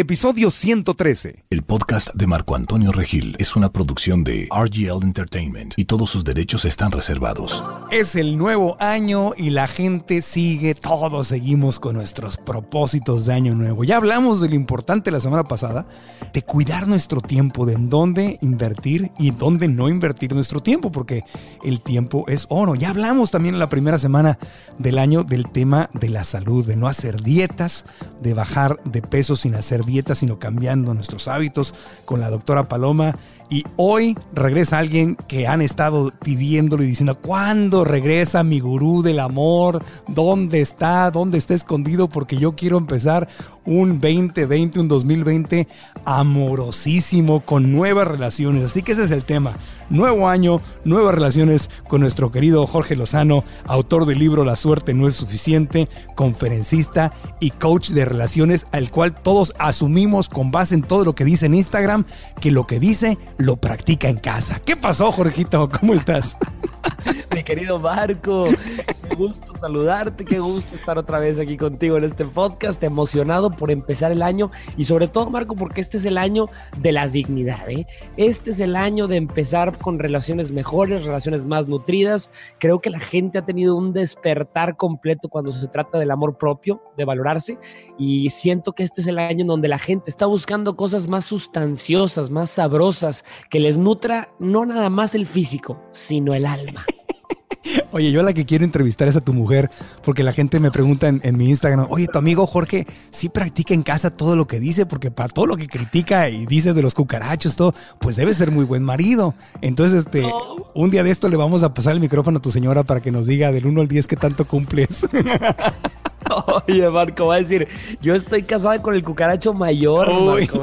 Episodio 113. El podcast de Marco Antonio Regil es una producción de RGL Entertainment y todos sus derechos están reservados. Es el nuevo año y la gente sigue, todos seguimos con nuestros propósitos de año nuevo. Ya hablamos de lo importante la semana pasada, de cuidar nuestro tiempo, de en dónde invertir y dónde no invertir nuestro tiempo, porque el tiempo es oro. Ya hablamos también en la primera semana del año del tema de la salud, de no hacer dietas, de bajar de peso sin hacer dietas, sino cambiando nuestros hábitos con la doctora Paloma. Y hoy regresa alguien que han estado pidiéndolo y diciendo, ¿cuándo regresa mi gurú del amor? ¿Dónde está? ¿Dónde está escondido? Porque yo quiero empezar un 2020, un 2020 amorosísimo, con nuevas relaciones. Así que ese es el tema. Nuevo año, nuevas relaciones con nuestro querido Jorge Lozano, autor del libro La suerte no es suficiente, conferencista y coach de relaciones, al cual todos asumimos con base en todo lo que dice en Instagram, que lo que dice lo practica en casa. ¿Qué pasó, Jorgito? ¿Cómo estás? Mi querido Marco, qué gusto saludarte, qué gusto estar otra vez aquí contigo en este podcast, emocionado por empezar el año y sobre todo, Marco, porque este es el año de la dignidad, ¿eh? Este es el año de empezar con relaciones mejores, relaciones más nutridas. Creo que la gente ha tenido un despertar completo cuando se trata del amor propio, de valorarse y siento que este es el año en donde la gente está buscando cosas más sustanciosas, más sabrosas, que les nutra no nada más el físico, sino el alma. Oye, yo la que quiero entrevistar es a tu mujer, porque la gente me pregunta en, en, mi Instagram, oye, tu amigo Jorge, ¿sí practica en casa todo lo que dice? Porque para todo lo que critica y dice de los cucarachos, todo, pues debe ser muy buen marido. Entonces, este, oh. un día de esto le vamos a pasar el micrófono a tu señora para que nos diga del 1 al 10 qué tanto cumples. Oye, Marco, va a decir, yo estoy casada con el cucaracho mayor, Marco,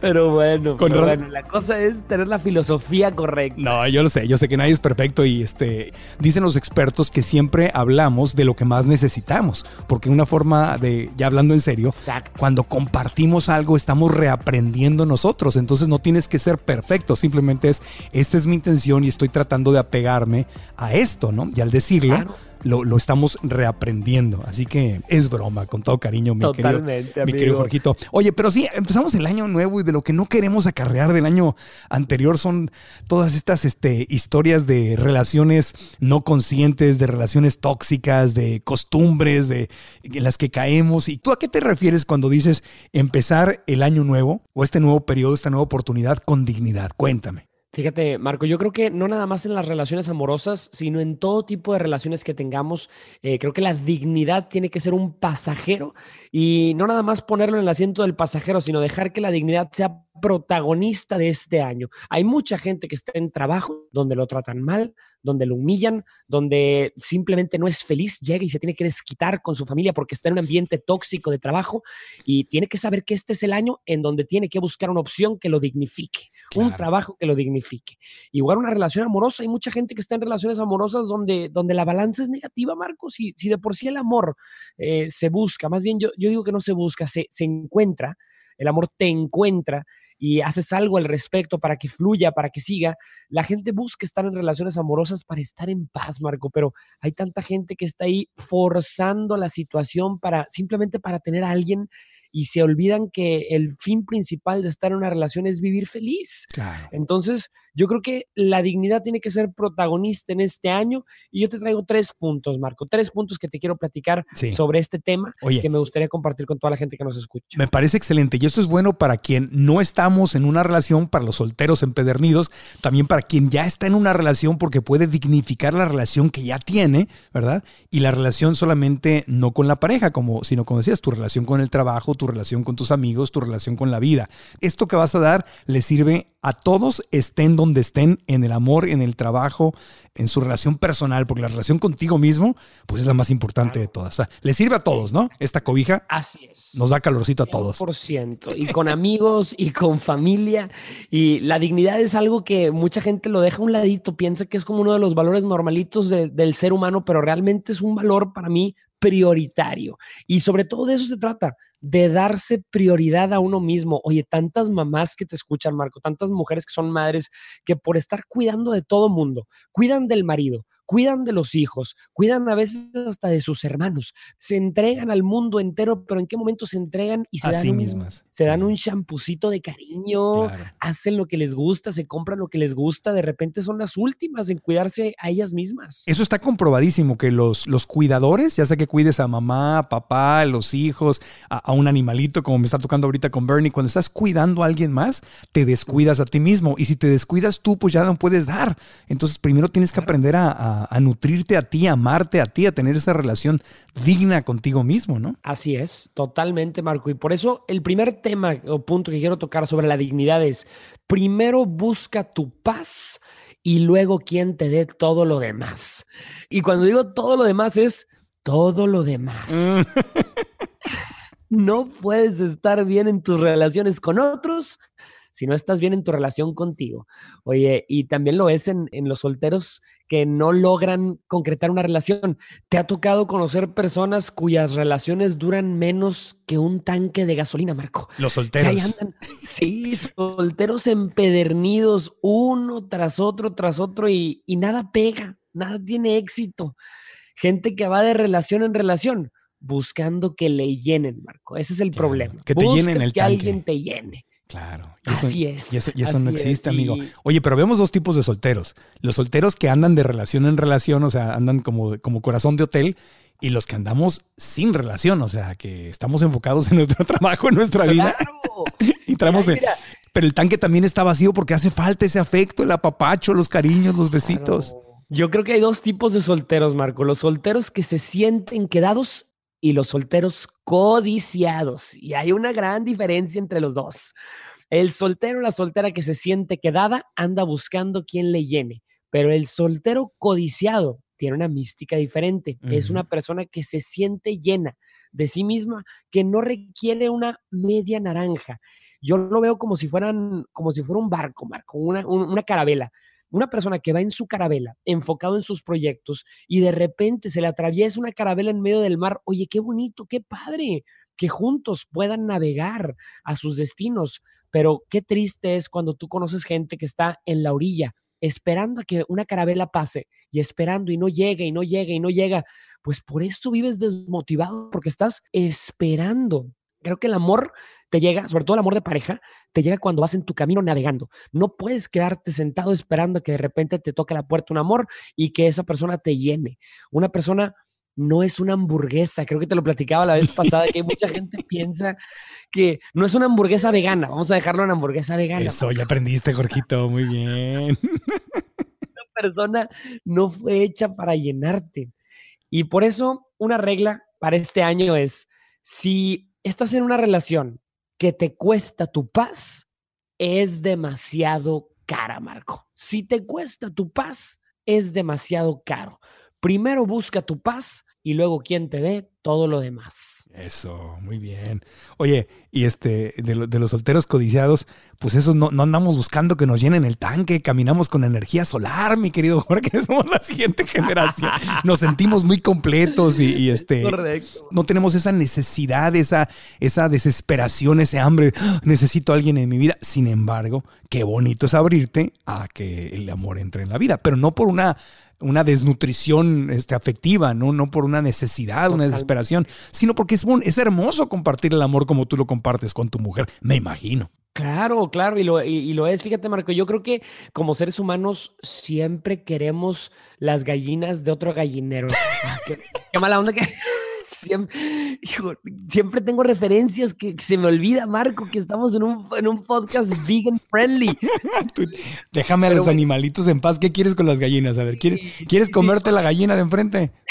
pero bueno, pero bueno, la cosa es tener la filosofía correcta. No, yo lo sé, yo sé que nadie es perfecto y este dicen los expertos que siempre hablamos de lo que más necesitamos, porque una forma de, ya hablando en serio, Exacto. cuando compartimos algo estamos reaprendiendo nosotros, entonces no tienes que ser perfecto, simplemente es, esta es mi intención y estoy tratando de apegarme a esto, ¿no? Y al decirlo... Claro lo, lo, estamos reaprendiendo. Así que es broma, con todo cariño, mi, querido, mi querido Jorgito. Oye, pero sí, empezamos el año nuevo y de lo que no queremos acarrear del año anterior son todas estas este, historias de relaciones no conscientes, de relaciones tóxicas, de costumbres, de en las que caemos. ¿Y tú a qué te refieres cuando dices empezar el año nuevo o este nuevo periodo, esta nueva oportunidad con dignidad? Cuéntame. Fíjate, Marco, yo creo que no nada más en las relaciones amorosas, sino en todo tipo de relaciones que tengamos, eh, creo que la dignidad tiene que ser un pasajero. Y no nada más ponerlo en el asiento del pasajero, sino dejar que la dignidad sea protagonista de este año. Hay mucha gente que está en trabajo donde lo tratan mal, donde lo humillan, donde simplemente no es feliz, llega y se tiene que desquitar con su familia porque está en un ambiente tóxico de trabajo y tiene que saber que este es el año en donde tiene que buscar una opción que lo dignifique, claro. un trabajo que lo dignifique. Igual una relación amorosa, hay mucha gente que está en relaciones amorosas donde, donde la balanza es negativa, Marcos, si, si de por sí el amor eh, se busca, más bien yo, yo digo que no se busca, se, se encuentra, el amor te encuentra y haces algo al respecto para que fluya, para que siga, la gente busca estar en relaciones amorosas para estar en paz, Marco, pero hay tanta gente que está ahí forzando la situación para simplemente para tener a alguien y se olvidan que el fin principal de estar en una relación es vivir feliz. Claro. Entonces, yo creo que la dignidad tiene que ser protagonista en este año y yo te traigo tres puntos, Marco, tres puntos que te quiero platicar Sí. sobre este tema Oye. que me gustaría compartir con toda la gente que nos escucha. Me parece excelente. Y esto es bueno para quien no estamos en una relación, para los solteros empedernidos, también para quien ya está en una relación porque puede dignificar la relación que ya tiene, ¿verdad? Y la relación solamente no con la pareja, como, sino como decías, tu relación con el trabajo, tu relación con tus amigos, tu relación con la vida. Esto que vas a dar le sirve a todos, estén donde estén, en el amor, en el trabajo, en su relación personal, porque la relación contigo mismo, pues es la más importante de todas. O sea, le sirve a todos, ¿no? Esta cobija Así es. nos da calorcito a todos. 100%. Y con amigos y con familia. Y la dignidad es algo que mucha gente lo deja a un ladito, piensa que es como uno de los valores normalitos de- del ser humano, pero realmente es un valor para mí prioritario. Y sobre todo de eso se trata, de darse prioridad a uno mismo. Oye, tantas mamás que te escuchan, Marco, tantas mujeres que son madres que por estar cuidando de todo mundo, cuidan del marido, cuidan de los hijos, cuidan a veces hasta de sus hermanos, se entregan al mundo entero, pero ¿en qué momento se entregan y se A dan sí un, mismas. se dan un champucito de cariño, Claro. hacen lo que les gusta, se compran lo que les gusta, de repente son las últimas en cuidarse a ellas mismas. Eso está comprobadísimo, que los, los cuidadores, ya sea que cuides a mamá, a papá, a los hijos, a, a un animalito, como me está tocando ahorita con Bernie, cuando estás cuidando a alguien más, te descuidas a ti mismo. Y si te descuidas tú, pues ya no puedes dar. Entonces, primero tienes que aprender a, a- a nutrirte a ti, a amarte a ti, a tener esa relación digna contigo mismo, ¿no? Así es, totalmente, Marco. Y por eso el primer tema o punto que quiero tocar sobre la dignidad es, primero busca tu paz y luego quien te dé todo lo demás. Y cuando digo todo lo demás es todo lo demás. No puedes estar bien en tus relaciones con otros si no estás bien en tu relación contigo. Oye, y también lo es en, en los solteros que no logran concretar una relación. ¿Te ha tocado conocer personas cuyas relaciones duran menos que un tanque de gasolina, Marco? Los solteros. ahí andan, sí, solteros empedernidos, uno tras otro, tras otro, y, y nada pega, nada tiene éxito. Gente que va de relación en relación, buscando que le llenen, Marco. Ese es el Claro, problema. que te llenen el que tanque. alguien te llene. Claro. Y eso, Así es, Y eso, y eso no es, existe, amigo. y- Oye, pero vemos dos tipos de solteros. Los solteros que andan de relación en relación, o sea, andan como, como corazón de hotel, y los que andamos sin relación, o sea, que estamos enfocados en nuestro trabajo, en nuestra vida, ¡Claro! y traemos en- Pero el tanque también está vacío porque hace falta ese afecto, el apapacho, los cariños, los besitos. Claro. Yo creo que hay dos tipos de solteros, Marco. Los solteros que se sienten quedados y los solteros codiciados. Y hay una gran diferencia entre los dos. El soltero o la soltera que se siente quedada anda buscando quien le llene, pero el soltero codiciado tiene una mística diferente. Es una persona que se siente llena de sí misma, que no requiere una media naranja. Yo lo veo como si fueran, como si fuera un barco, Marco, una, un- una carabela una persona que va en su carabela, enfocado en sus proyectos, y de repente se le atraviesa una carabela en medio del mar, oye, qué bonito, qué padre, que juntos puedan navegar a sus destinos, pero qué triste es cuando tú conoces gente que está en la orilla, esperando a que una carabela pase, y esperando y no llega y no llega y no llega, pues por eso vives desmotivado, porque estás esperando. Creo que el amor te llega, sobre todo el amor de pareja, te llega cuando vas en tu camino navegando. No puedes quedarte sentado esperando a que de repente te toque la puerta un amor y que esa persona te llene. Una persona no es una hamburguesa. Creo que te lo platicaba la vez pasada, que mucha gente piensa que no es una hamburguesa vegana. Vamos a dejarlo en hamburguesa vegana. Eso, ya aprendiste, Jorgito. Muy bien. Una persona no fue hecha para llenarte. Y por eso una regla para este año es, si estás en una relación que te cuesta tu paz, es demasiado cara, Marco. Si te cuesta tu paz, es demasiado caro. Primero busca tu paz y luego quien te dé todo lo demás. Eso, muy bien. Oye, y este, de, lo- de los solteros codiciados, pues esos no, no andamos buscando que nos llenen el tanque, caminamos con energía solar, mi querido Jorge, somos la siguiente generación. Nos sentimos muy completos y, y, este, Correcto. no tenemos esa necesidad, esa, esa desesperación, ese hambre, "Ah, necesito a alguien en mi vida. Sin embargo, qué bonito es abrirte a que el amor entre en la vida, pero no por una una desnutrición este, afectiva, ¿no? no por una necesidad, una desesperación, sino porque es, es hermoso compartir el amor como tú lo compartes con tu mujer, me imagino. Claro, claro, y lo, y, lo es. Fíjate, Marco, yo creo que como seres humanos siempre queremos las gallinas de otro gallinero. Qué mala onda que siempre, siempre tengo referencias que, se me olvida, Marco, que estamos en un, en un podcast vegan friendly. déjame a los animalitos en paz. ¿Qué quieres con las gallinas? A ver, ¿quieres, ¿quieres comerte la gallina de enfrente?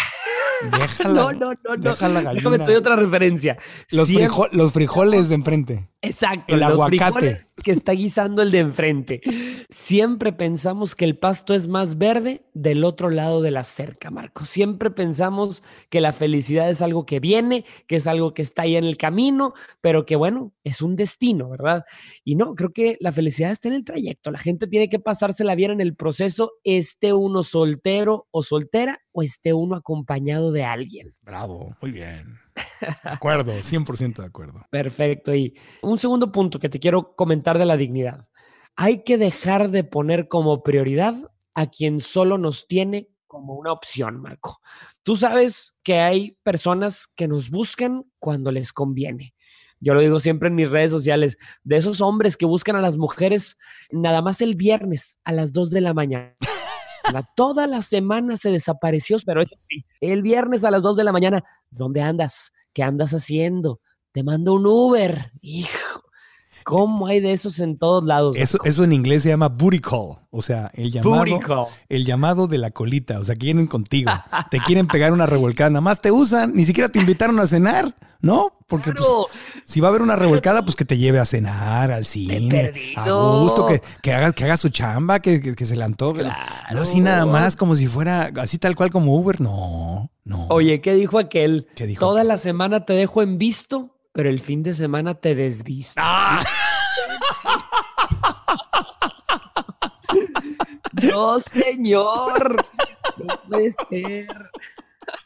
Déjala, no, no, no, no. Déjame te doy otra referencia. Los, los frijoles de enfrente. Exacto. El aguacate. Que está guisando el de enfrente. Siempre pensamos que el pasto es más verde del otro lado de la cerca, Marco. Siempre pensamos que la felicidad es algo que viene, que es algo que está ahí en el camino, pero que bueno, es un destino, ¿verdad? Y no, creo que la felicidad está en el trayecto. La gente tiene que pasársela bien en el proceso, esté uno soltero o soltera o esté uno acompañado de alguien. Bravo, muy bien. De acuerdo, 100% de acuerdo. Perfecto. Y un segundo punto que te quiero comentar de la dignidad. Hay que dejar de poner como prioridad a quien solo nos tiene como una opción, Marco. Tú sabes que hay personas que nos buscan cuando les conviene. Yo lo digo siempre en mis redes sociales, de esos hombres que buscan a las mujeres nada más el viernes a las 2 de la mañana. Toda la semana se desapareció, pero eso sí, el viernes a las 2 de la mañana, ¿dónde andas? ¿Qué andas haciendo? Te mando un Uber. Hijo, ¿cómo hay de esos en todos lados? Eso, eso en inglés se llama booty call, o sea, el llamado, el llamado de la colita, o sea, quieren contigo, te quieren pegar una revolcada, nada más te usan, ni siquiera te invitaron a cenar. ¿No? Porque pues, si va a haber una revolcada, pues que te lleve a cenar, al cine, a gusto, que, que, haga, que haga su chamba, que, que, se le antoje. No así nada más, como si fuera así tal cual como Uber. No, no. Oye, ¿qué dijo aquel? ¿Qué dijo Toda la semana te dejo en visto, pero el fin de semana te desvisto. ¡Ah! no, señor. No puede ser.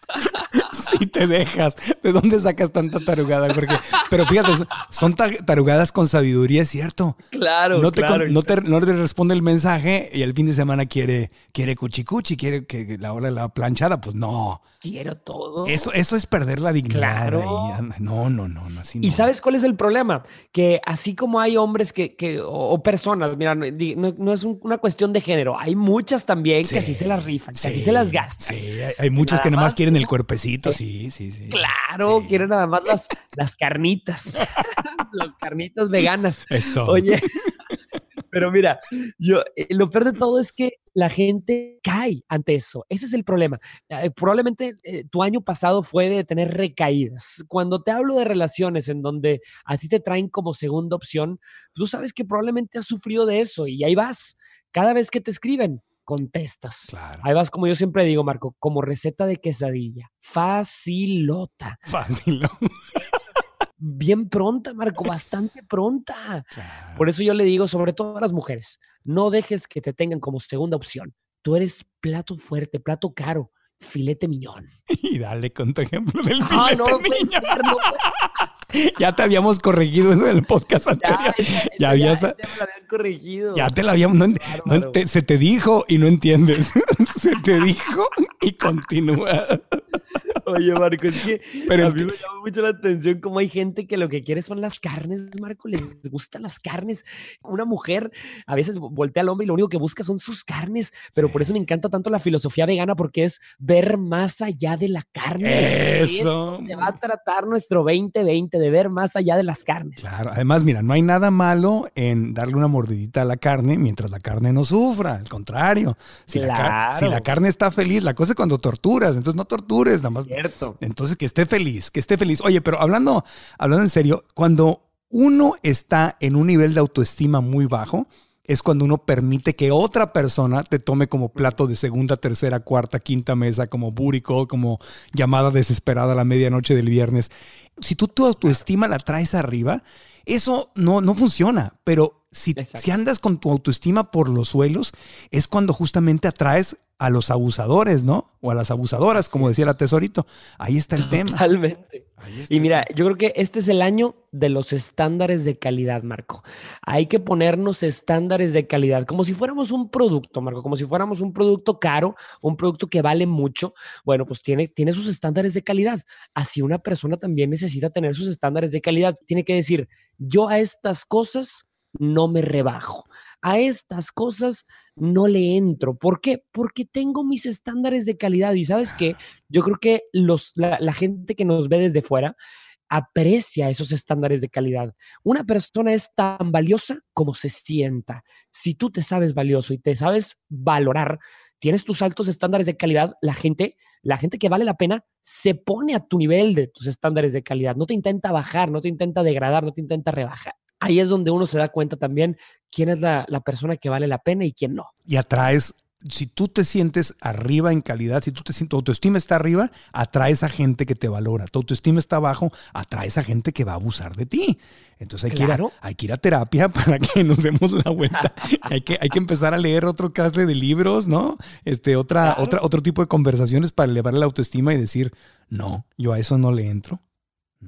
Si te dejas. ¿De dónde sacas tanta tarugada? Porque, pero fíjate, son tarugadas con sabiduría, es cierto. Claro, no te, claro. No, te, responde el mensaje y el fin de semana quiere, quiere cuchicuchi, quiere que la hora la planchada. Pues no. Quiero todo. Eso, eso es perder la dignidad. Claro. No, no, no, así no. ¿Y sabes cuál es el problema? Que así como hay hombres que, que o, personas, mira, no, es una cuestión de género, hay muchas también que así se las rifan, que así se las gastan. Sí, hay, muchas que nada más quieren el cuerpecito, sí, sí, sí. Claro, quieren nada más las, las carnitas, las carnitas veganas. Eso. Oye, pero mira, yo, eh, lo peor de todo es que la gente cae ante eso. Ese es el problema. Eh, probablemente eh, tu año pasado fue de tener recaídas. Cuando te hablo de relaciones en donde a ti te traen como segunda opción, tú sabes que probablemente has sufrido de eso y ahí vas. Cada vez que te escriben, contestas. Ahí vas, como yo siempre digo, Marco, como receta de quesadilla. Facilota. Facilota bien pronta, Marco, bastante pronta. Por eso yo le digo, sobre todo a las mujeres, no dejes que te tengan como segunda opción. Tú eres plato fuerte, plato caro, filete miñón. Y dale con tu ejemplo del ah, filete no, miñón. ya te habíamos corregido eso en el podcast anterior. Ya, habías. Ya, te lo habían corregido. Ya te lo habíamos. se te dijo y no entiendes. se te dijo y continúa. Oye, Marco, es que Pero a mí me llama mucho la atención cómo hay gente que lo que quiere son las carnes, Marco, les gustan las carnes. Una mujer a veces voltea al hombre y lo único que busca son sus carnes, pero por eso me encanta tanto la filosofía vegana porque es ver más allá de la carne. Eso. se va a tratar nuestro 2020, de ver más allá de las carnes. Claro, además, mira, no hay nada malo en darle una mordidita a la carne mientras la carne no sufra, al contrario. Si, la, si la carne está feliz, la cosa es cuando torturas, entonces no tortures, nada más Cierto. Entonces, que esté feliz, que esté feliz. Oye, pero hablando, hablando en serio, cuando uno está en un nivel de autoestima muy bajo, es cuando uno permite que otra persona te tome como plato de segunda, tercera, cuarta, quinta mesa, como búrico, como llamada desesperada a la medianoche del viernes. Si tú tu autoestima la traes arriba, eso no, no funciona, pero Si, si, andas con tu autoestima por los suelos, es cuando justamente atraes a los abusadores, ¿no? O a las abusadoras, como decía la tesorito. Ahí está el tema. Totalmente. Y mira, yo creo que este es el año de los estándares de calidad, Marco. Hay que ponernos estándares de calidad, como si fuéramos un producto, Marco, como si fuéramos un producto caro, un producto que vale mucho. Bueno, pues tiene, tiene sus estándares de calidad. Así una persona también necesita tener sus estándares de calidad. Tiene que decir, yo a estas cosas no me rebajo. A estas cosas no le entro. ¿Por qué? Porque tengo mis estándares de calidad. Y sabes qué? Yo creo que los, la, gente que nos ve desde fuera aprecia esos estándares de calidad. Una persona es tan valiosa como se sienta. Si tú te sabes valioso y te sabes valorar, tienes tus altos estándares de calidad, la gente, la gente que vale la pena se pone a tu nivel de tus estándares de calidad. No te intenta bajar, no te intenta degradar, no te intenta rebajar ahí es donde uno se da cuenta también quién es la, persona que vale la pena y quién no. Y atraes si tú te sientes arriba en calidad, si tú te sientes, tu autoestima está arriba, atraes a gente que te valora. Tu autoestima está abajo, atraes a gente que va a abusar de ti. Entonces hay, que, ir a, hay que ir a terapia para que nos demos la vuelta. hay, que, hay que empezar a leer otro clase de libros, ¿no? Este, otra, otra, otro tipo de conversaciones para elevar la autoestima y decir, no, yo a eso no le entro.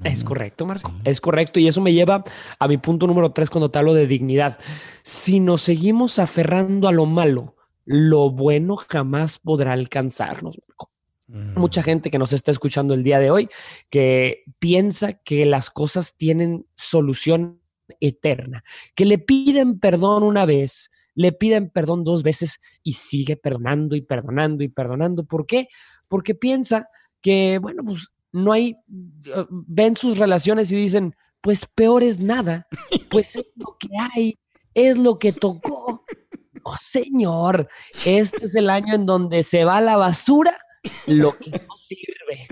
Es correcto, Marco. Es correcto. Y eso me lleva a mi punto número tres cuando te hablo de dignidad. Si nos seguimos aferrando a lo malo, lo bueno jamás podrá alcanzarnos, Marco. Mm. Mucha gente que nos está escuchando el día de hoy que piensa que las cosas tienen solución eterna, que le piden perdón una vez, le piden perdón dos veces y sigue perdonando y perdonando y perdonando. ¿Por qué? Porque piensa que, bueno, pues no hay, uh, ven sus relaciones y dicen, pues peor es nada, pues es lo que hay, es lo que tocó. Oh, señor, este es el año en donde se va a la basura lo que no sirve.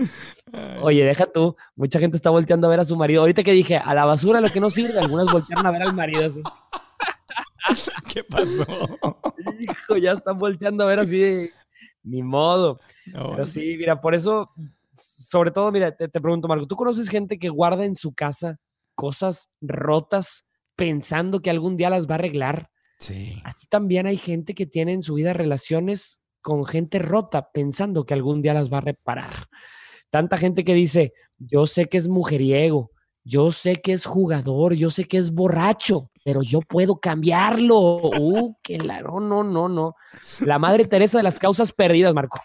Oye, deja tú, mucha gente está volteando a ver a su marido. Ahorita que dije, a la basura lo que no sirve, algunas voltearon a ver al marido así. ¿Qué pasó? Hijo, ya están volteando a ver así ni modo. Pero sí, mira, por eso sobre todo, mira, te, pregunto, Marco, ¿tú conoces gente que guarda en su casa cosas rotas pensando que algún día las va a arreglar? Sí. Así también hay gente que tiene en su vida relaciones con gente rota pensando que algún día las va a reparar. Tanta gente que dice, yo sé que es mujeriego, yo sé que es jugador, yo sé que es borracho, pero yo puedo cambiarlo. Uh, que la, no, no, no, no. La madre Teresa de las causas perdidas, Marco.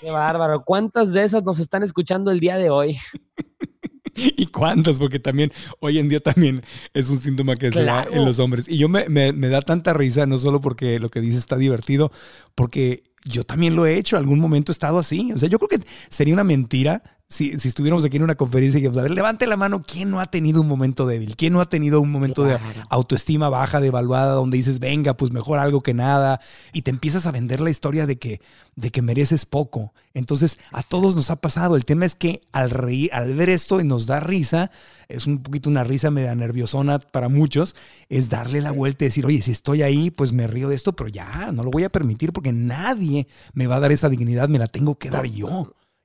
Qué bárbaro. ¿Cuántas de esas nos están escuchando el día de hoy? ¿Y cuántas? Porque también hoy en día también es un síntoma que se da en los hombres. Y yo me, me, me, da tanta risa, no solo porque lo que dice está divertido, porque yo también lo he hecho, algún momento he estado así. O sea, yo creo que sería una mentira si, estuviéramos aquí en una conferencia y dijimos, a ver, levante la mano, ¿quién no ha tenido un momento débil? ¿Quién no ha tenido un momento de autoestima baja, devaluada, donde dices, venga, pues mejor algo que nada? Y te empiezas a vender la historia de que, de que mereces poco. Entonces, a todos nos ha pasado. El tema es que al reír, al ver esto y nos da risa, es un poquito una risa media nerviosona para muchos, es darle la vuelta y decir, oye, si estoy ahí, pues me río de esto, pero ya, no lo voy a permitir porque nadie me va a dar esa dignidad, me la tengo que dar yo.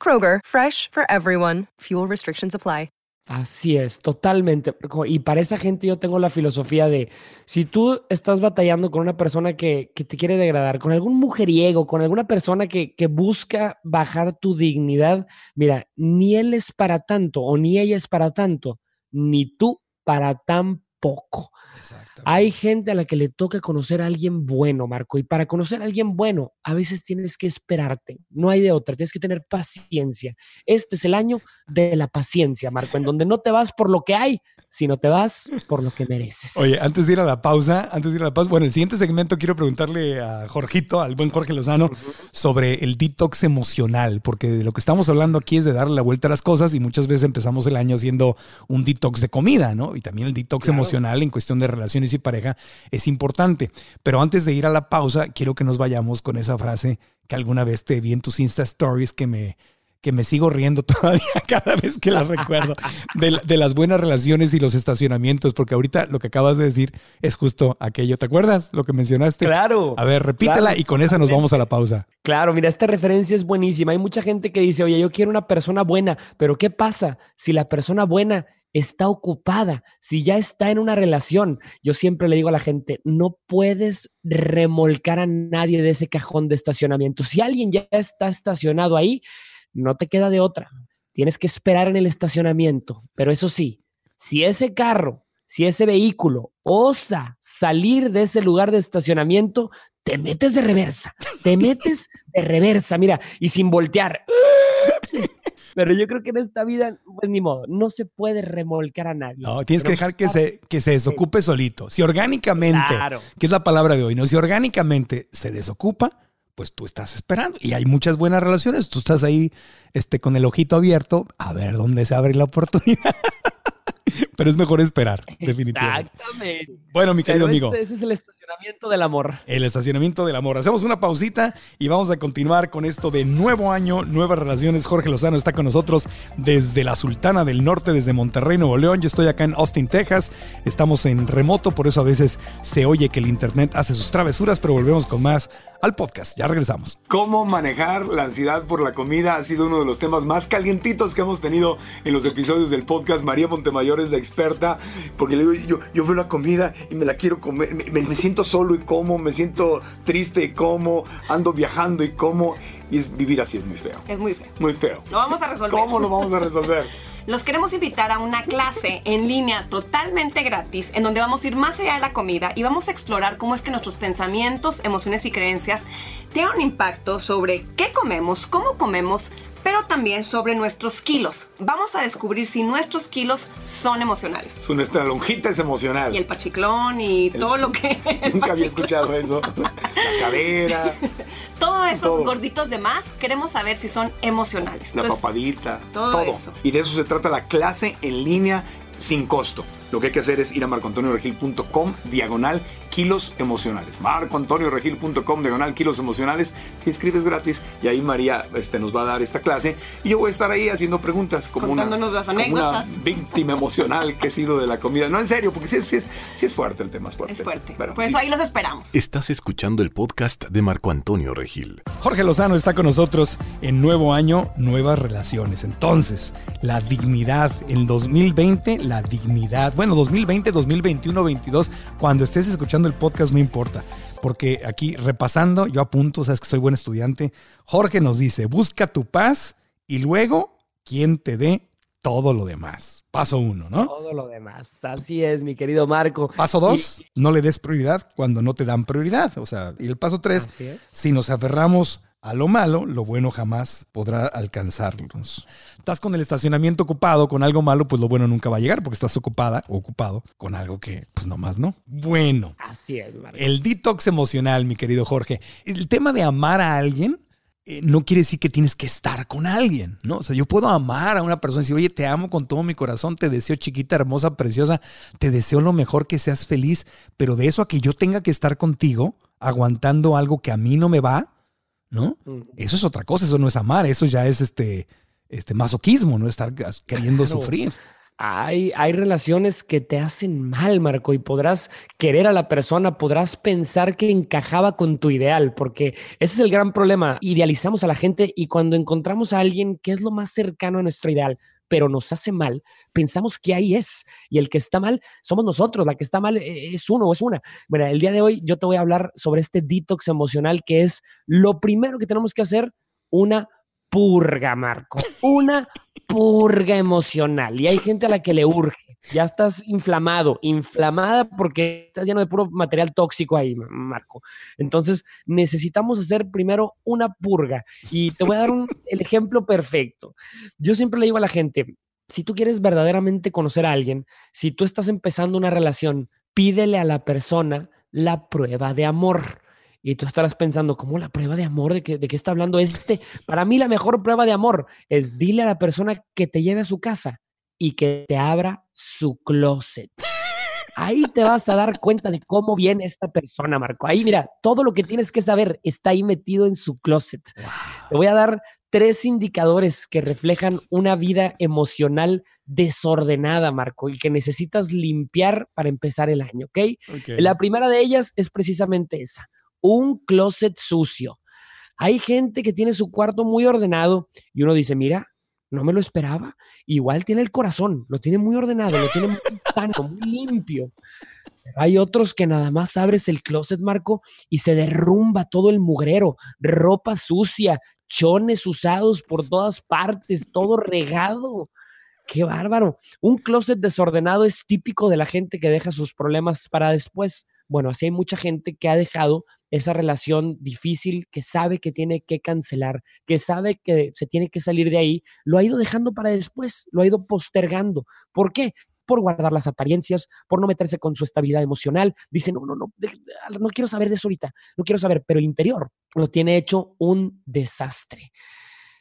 Kroger, fresh for everyone. Fuel restrictions apply. Así es, totalmente. Y para esa gente yo tengo la filosofía de, si tú estás batallando con una persona que, que te quiere degradar, con algún mujeriego, con alguna persona que, que, busca bajar tu dignidad, mira, ni él es para tanto o ni ella es para tanto, ni tú para tan poco. Hay gente a la que le toca conocer a alguien bueno, Marco, y para conocer a alguien bueno, a veces tienes que esperarte, no hay de otra, tienes que tener paciencia. Este es el año de la paciencia, Marco, en donde no te vas por lo que hay, sino te vas por lo que mereces. Oye, antes de ir a la pausa, antes de ir a la pausa, bueno, el siguiente segmento quiero preguntarle a Jorgito, al buen Jorge Lozano, sobre el detox emocional, porque de lo que estamos hablando aquí es de darle la vuelta a las cosas y muchas veces empezamos el año haciendo un detox de comida, ¿no? Y también el detox Claro. emocional en cuestión de relaciones y pareja es importante. Pero antes de ir a la pausa, quiero que nos vayamos con esa frase que alguna vez te vi en tus Insta Stories que me, que me sigo riendo todavía cada vez que la recuerdo, de, la- de las buenas relaciones y los estacionamientos, porque ahorita lo que acabas de decir es justo aquello. ¿Te acuerdas lo que mencionaste? Claro. A ver, repítela Claro, y con esa nos vamos a la pausa. Claro, mira, esta referencia es buenísima. Hay mucha gente que dice, oye, yo quiero una persona buena, pero ¿qué pasa si la persona buena está ocupada, si ya está en una relación? Yo siempre le digo a la gente, no puedes remolcar a nadie de ese cajón de estacionamiento. Si alguien ya está estacionado ahí, no te queda de otra. Tienes que esperar en el estacionamiento. Pero eso sí, si ese carro, si ese vehículo osa salir de ese lugar de estacionamiento, te metes de reversa, te metes de reversa, mira, y sin voltear. Pero yo creo que en esta vida, pues ni modo, no se puede remolcar a nadie. No, tienes que dejar que se, que se desocupe solito. Si orgánicamente, Claro. que es la palabra de hoy, ¿no? Si orgánicamente se desocupa, pues tú estás esperando. Y hay muchas buenas relaciones. Tú estás ahí este, con el ojito abierto a ver dónde se abre la oportunidad. Pero es mejor esperar, definitivamente. Exactamente. Bueno, mi querido Pero amigo. Ese, ese es el estacionamiento del amor. El estacionamiento del amor. Hacemos una pausita y vamos a continuar con esto de nuevo año, nuevas relaciones. Jorge Lozano está con nosotros desde la Sultana del Norte, desde Monterrey, Nuevo León. Yo estoy acá en Austin, Texas. Estamos en remoto, por eso a veces se oye que el internet hace sus travesuras, pero volvemos con más al podcast. Ya regresamos. Cómo manejar la ansiedad por la comida ha sido uno de los temas más calientitos que hemos tenido en los episodios del podcast. María Montemayor es la experta, porque le digo, yo, yo veo la comida y me la quiero comer, me, me- me siento solo y como, me siento triste y como, ando viajando y como, y es, vivir así es muy feo, Es muy feo. muy feo. Lo vamos a resolver. ¿Cómo lo vamos a resolver? Los queremos invitar a una clase en línea totalmente gratis en donde vamos a ir más allá de la comida y vamos a explorar cómo es que nuestros pensamientos, emociones y creencias tienen un impacto sobre qué comemos, cómo comemos, pero también sobre nuestros kilos. Vamos a descubrir si nuestros kilos son emocionales. Su, nuestra lonjita es emocional. Y el pachiclón y todo lo que... Nunca había escuchado eso. La cadera, Todos esos Todo. gorditos de más queremos saber si son emocionales. la Entonces, papadita, todo todo. eso. Y de eso se trata la clase en línea sin costo. Lo que hay que hacer es ir a marcoantonioregil.com diagonal kilos emocionales. marcoantonioregil.com diagonal kilos emocionales. Te inscribes gratis y ahí María este, nos va a dar esta clase. Y yo voy a estar ahí haciendo preguntas como una, como víctima emocional que he sido de la comida. No, en serio, porque sí, es- sí es, sí es fuerte el tema, es fuerte. es fuerte. Por eso ahí los esperamos. Estás escuchando el podcast de Marco Antonio Regil. Jorge Lozano está con nosotros en nuevo año, nuevas relaciones. Entonces, la dignidad en 2020, la dignidad, bueno, 2020, 2021, 22, cuando estés escuchando el podcast no importa, porque aquí repasando, yo apunto, sabes que soy buen estudiante, Jorge nos dice, busca tu paz y luego, ¿quién te dé todo lo demás? Paso uno, ¿no? Todo lo demás. Así es, mi querido Marco. Paso dos, no le des prioridad cuando no te dan prioridad. O sea, y el paso tres, si nos aferramos a lo malo, lo bueno jamás podrá alcanzarnos. Estás con el estacionamiento ocupado, con algo malo, pues lo bueno nunca va a llegar porque estás ocupada o ocupado con algo que pues nomás no. Bueno, Así es, Marco. el detox emocional, mi querido Jorge. El tema de amar a alguien eh, no quiere decir que tienes que estar con alguien, ¿no? O sea, yo puedo amar a una persona y decir, oye, te amo con todo mi corazón, te deseo chiquita, hermosa, preciosa, te deseo lo mejor, que seas feliz, pero de eso a que yo tenga que estar contigo aguantando algo que a mí no me va, ¿no? Eso es otra cosa, eso no es amar, eso ya es este, este masoquismo, ¿no? Estar queriendo Claro. sufrir. Hay, hay relaciones que te hacen mal, Marco, y podrás querer a la persona, podrás pensar que encajaba con tu ideal, porque ese es el gran problema. Idealizamos a la gente y cuando encontramos a alguien que es lo más cercano a nuestro ideal, pero nos hace mal, pensamos que ahí es. Y el que está mal somos nosotros, la que está mal eh, es uno o es una. Bueno, el día de hoy yo te voy a hablar sobre este detox emocional que es lo primero que tenemos que hacer, una purga, Marco. Una purga emocional. Y hay gente a la que le urge. Ya estás inflamado, inflamada porque estás lleno de puro material tóxico ahí, Marco. Entonces, necesitamos hacer primero una purga. Y te voy a dar un, el ejemplo perfecto. Yo siempre le digo a la gente, si tú quieres verdaderamente conocer a alguien, si tú estás empezando una relación, pídele a la persona la prueba de amor. Y tú estarás pensando, ¿cómo la prueba de amor? ¿De qué, ¿De qué está hablando este? Para mí la mejor prueba de amor es dile a la persona que te lleve a su casa y que te abra su closet. Ahí te vas a dar cuenta de cómo viene esta persona, Marco. Ahí, mira, todo lo que tienes que saber está ahí metido en su closet. Te voy a dar tres indicadores que reflejan una vida emocional desordenada, Marco, y que necesitas limpiar para empezar el año, ¿ok? La primera de ellas es precisamente esa, un closet sucio. Hay gente que tiene su cuarto muy ordenado y uno dice, mira, no me lo esperaba. Igual tiene el corazón, lo tiene muy ordenado, lo tiene muy sano, muy limpio. hay otros que nada más abres el closet, Marco, y se derrumba todo el mugrero, ropa sucia, chones usados por todas partes, todo regado. Qué bárbaro. Un closet desordenado es típico de la gente que deja sus problemas para después. Bueno, así hay mucha gente que ha dejado esa relación difícil, que sabe que tiene que cancelar, que sabe que se tiene que salir de ahí, lo ha ido dejando para después, lo ha ido postergando. ¿Por qué? por guardar las apariencias, por no meterse con su estabilidad emocional. Dice, no, no, no, no quiero saber de eso ahorita, no quiero saber, pero el interior lo tiene hecho un desastre.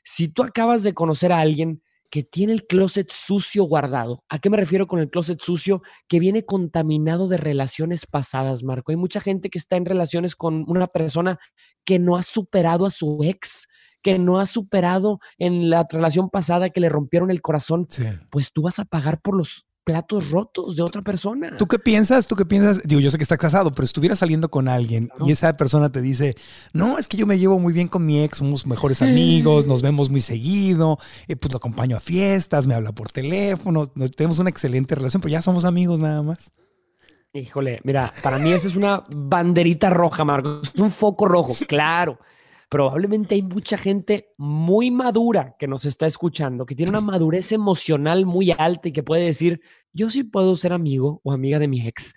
Si tú acabas de conocer a alguien que tiene el closet sucio guardado. ¿A qué me refiero con el closet sucio? Que viene contaminado de relaciones pasadas, Marco. Hay mucha gente que está en relaciones con una persona que no ha superado a su ex, que no ha superado en la relación pasada que le rompieron el corazón. Pues tú vas a pagar por los platos rotos de otra persona. ¿Tú qué piensas? ¿Tú qué piensas? Digo, yo sé que estás casado, pero estuvieras saliendo con alguien y esa persona te dice, no, es que yo me llevo muy bien con mi ex, somos mejores amigos, nos vemos muy seguido, eh, pues lo acompaño a fiestas, me habla por teléfono, tenemos una excelente relación, pero ya somos amigos nada más. Híjole, mira, para mí esa es una banderita roja, Marcos, es un foco rojo, claro probablemente hay mucha gente muy madura que nos está escuchando, que tiene una madurez emocional muy alta y que puede decir, yo sí puedo ser amigo o amiga de mi ex.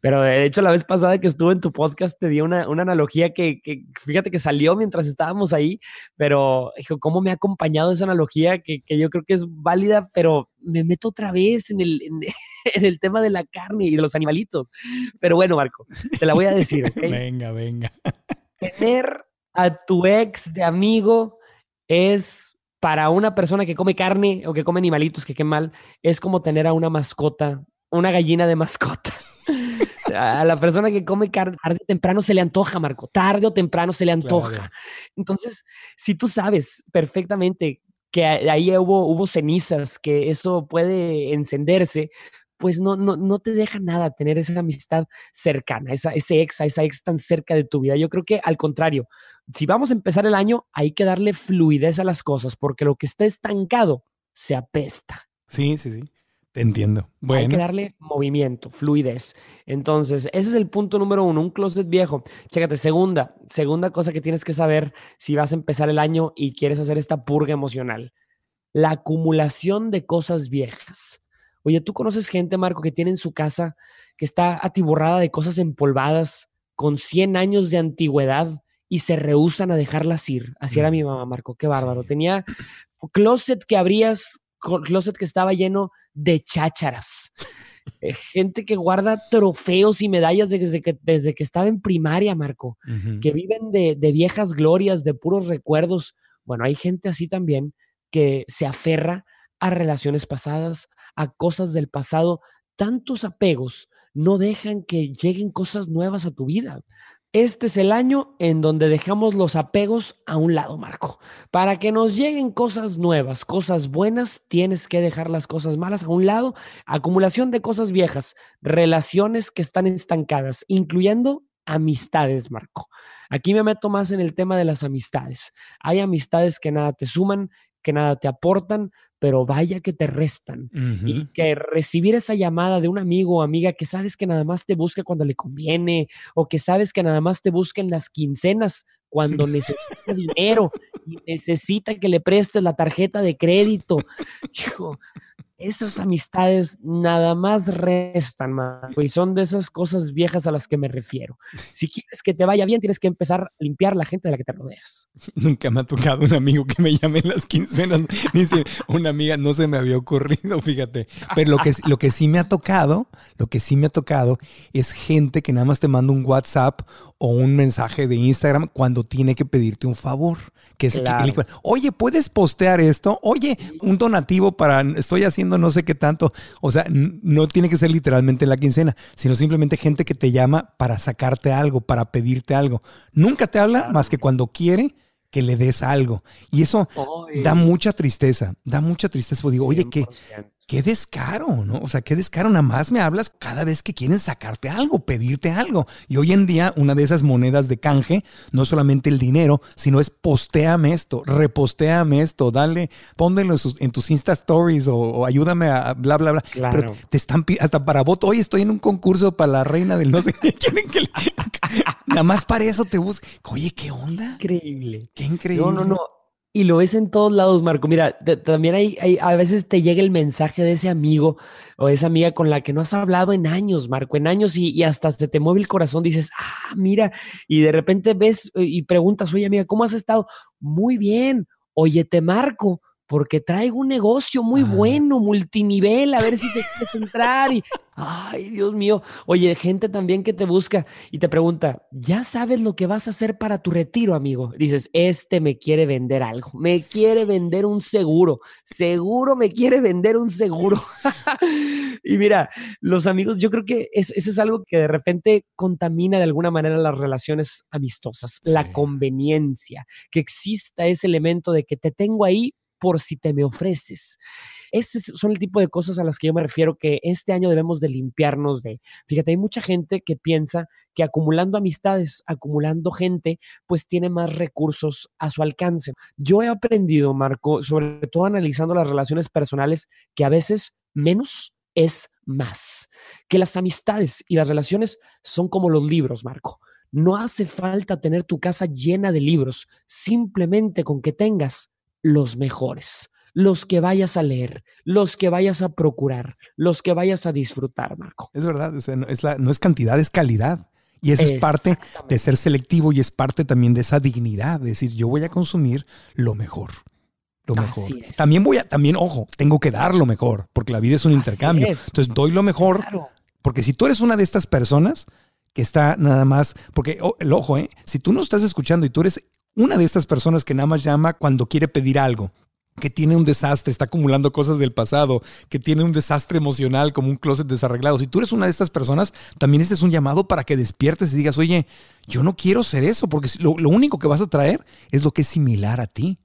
Pero de hecho, la vez pasada que estuve en tu podcast te di una, analogía que, fíjate que salió mientras estábamos ahí, pero hijo, cómo me ha acompañado esa analogía que, yo creo que es válida, pero me meto otra vez en el, en, el tema de la carne y de los animalitos. Pero bueno, Marco, te la voy a decir. venga, venga. Tener a tu ex de amigo es para una persona que come carne o que come animalitos, que qué mal, es como tener a una mascota, una gallina de mascota. a la persona que come carne tarde o temprano se le antoja, Marco, tarde o temprano se le antoja. Entonces, si tú sabes perfectamente que ahí hubo, hubo cenizas, que eso puede encenderse, pues no, no, no te deja nada tener esa amistad cercana, esa, ese ex, esa ex tan cerca de tu vida. Yo creo que al contrario, si vamos a empezar el año, hay que darle fluidez a las cosas, porque lo que está estancado se apesta. Sí, sí, sí. Te entiendo. Bueno. Hay que darle movimiento, fluidez. Entonces, ese es el punto número uno, un closet viejo. Chécate, segunda, segunda cosa que tienes que saber si vas a empezar el año y quieres hacer esta purga emocional. La acumulación de cosas viejas. Oye, ¿tú conoces gente, Marco, que tiene en su casa que está atiborrada de cosas empolvadas con 100 años de antigüedad y se rehusan a dejarlas ir? Así era mi mamá, Marco, qué bárbaro. Tenía closet que abrías, closet que estaba lleno de chácharas. Eh, gente que guarda trofeos y medallas desde que, desde que estaba en primaria, Marco, que viven de, de viejas glorias, de puros recuerdos. Bueno, hay gente así también que se aferra a relaciones pasadas, a cosas del pasado, tantos apegos no dejan que lleguen cosas nuevas a tu vida. Este es el año en donde dejamos los apegos a un lado, Marco. Para que nos lleguen cosas nuevas, cosas buenas, tienes que dejar las cosas malas a un lado. Acumulación de cosas viejas, relaciones que están estancadas, incluyendo amistades, Marco. Aquí me meto más en el tema de las amistades. Hay amistades que nada te suman, que nada te aportan, pero vaya que te restan. Y que recibir esa llamada de un amigo o amiga que sabes que nada más te busca cuando le conviene, o que sabes que nada más te busca en las quincenas cuando necesita dinero y necesita que le prestes la tarjeta de crédito. Hijo, esas amistades nada más restan, Marco, y son de esas cosas viejas a las que me refiero. Si quieres que te vaya bien, tienes que empezar a limpiar la gente de la que te rodeas. Nunca me ha tocado un amigo que me llame en las quincenas. Dice, una amiga no se me había ocurrido, fíjate. Pero lo que, lo que sí me ha tocado, lo que sí me ha tocado es gente que nada más te manda un WhatsApp o un mensaje de Instagram cuando tiene que pedirte un favor. Que es oye, ¿puedes postear esto? Oye, un donativo para, estoy haciendo no sé qué tanto. O sea, no tiene que ser literalmente la quincena, sino simplemente gente que te llama para sacarte algo, para pedirte algo. Nunca te habla más que cuando quiere que le des algo. Y eso da mucha tristeza, da mucha tristeza. Digo, oye, ¿qué, qué descaro, ¿no? O sea, qué descaro, nada más me hablas cada vez que quieren sacarte algo, pedirte algo. Y hoy en día una de esas monedas de canje, no solamente el dinero, sino es postéame esto, repostéame esto, dale, póndelo en, tus Insta Stories o, ayúdame a bla, bla, bla. Pero te están hasta para voto, hoy estoy en un concurso para la reina del no sé qué, quieren que nada más para eso te busque. Oye, ¿qué onda? Increíble. Qué increíble. No, no, no. Y lo ves en todos lados, Marco. Mira, también hay, hay, a veces te llega el mensaje de ese amigo o esa amiga con la que no has hablado en años, Marco, en años y, y, hasta se te mueve el corazón. Dices, ah, mira, y de repente ves eh, y preguntas, oye, amiga, ¿cómo has estado? Muy bien. Oye, te marco porque traigo un negocio muy bueno, multinivel, a ver si te quieres entrar. Y, ay, Dios mío. Oye, gente también que te busca y te pregunta, ¿ya sabes lo que vas a hacer para tu retiro, amigo? Dices, este me quiere vender algo, me quiere vender un seguro, seguro me quiere vender un seguro. y mira, los amigos, yo creo que eso es algo que de repente contamina de alguna manera las relaciones amistosas, la conveniencia, que exista ese elemento de que te tengo ahí por si te me ofreces. Esos son el tipo de cosas a las que yo me refiero que este año debemos de limpiarnos de. Fíjate, hay mucha gente que piensa que acumulando amistades, acumulando gente, pues tiene más recursos a su alcance. Yo he aprendido, Marco, sobre todo analizando las relaciones personales, que a veces menos es más. Que las amistades y las relaciones son como los libros, Marco. No hace falta tener tu casa llena de libros, simplemente con que tengas los mejores, los que vayas a leer, los que vayas a procurar, los que vayas a disfrutar, Marco. Es verdad, no, es cantidad, es calidad. Y eso es parte de ser selectivo y es parte también de esa dignidad, de decir, yo voy a consumir lo mejor. Lo mejor. También voy a, también, ojo, tengo que dar lo mejor, porque la vida es un intercambio. Entonces doy lo mejor, porque si tú eres una de estas personas que está nada más, porque el ojo, ¿eh? si tú no estás escuchando y tú eres una de estas personas que nada más llama cuando quiere pedir algo, que tiene un desastre, está acumulando cosas del pasado, que tiene un desastre emocional como un closet desarreglado. Si tú eres una de estas personas, también este es un llamado para que despiertes y digas, oye, yo no quiero ser eso, porque lo, único que vas a traer es lo que es similar a ti.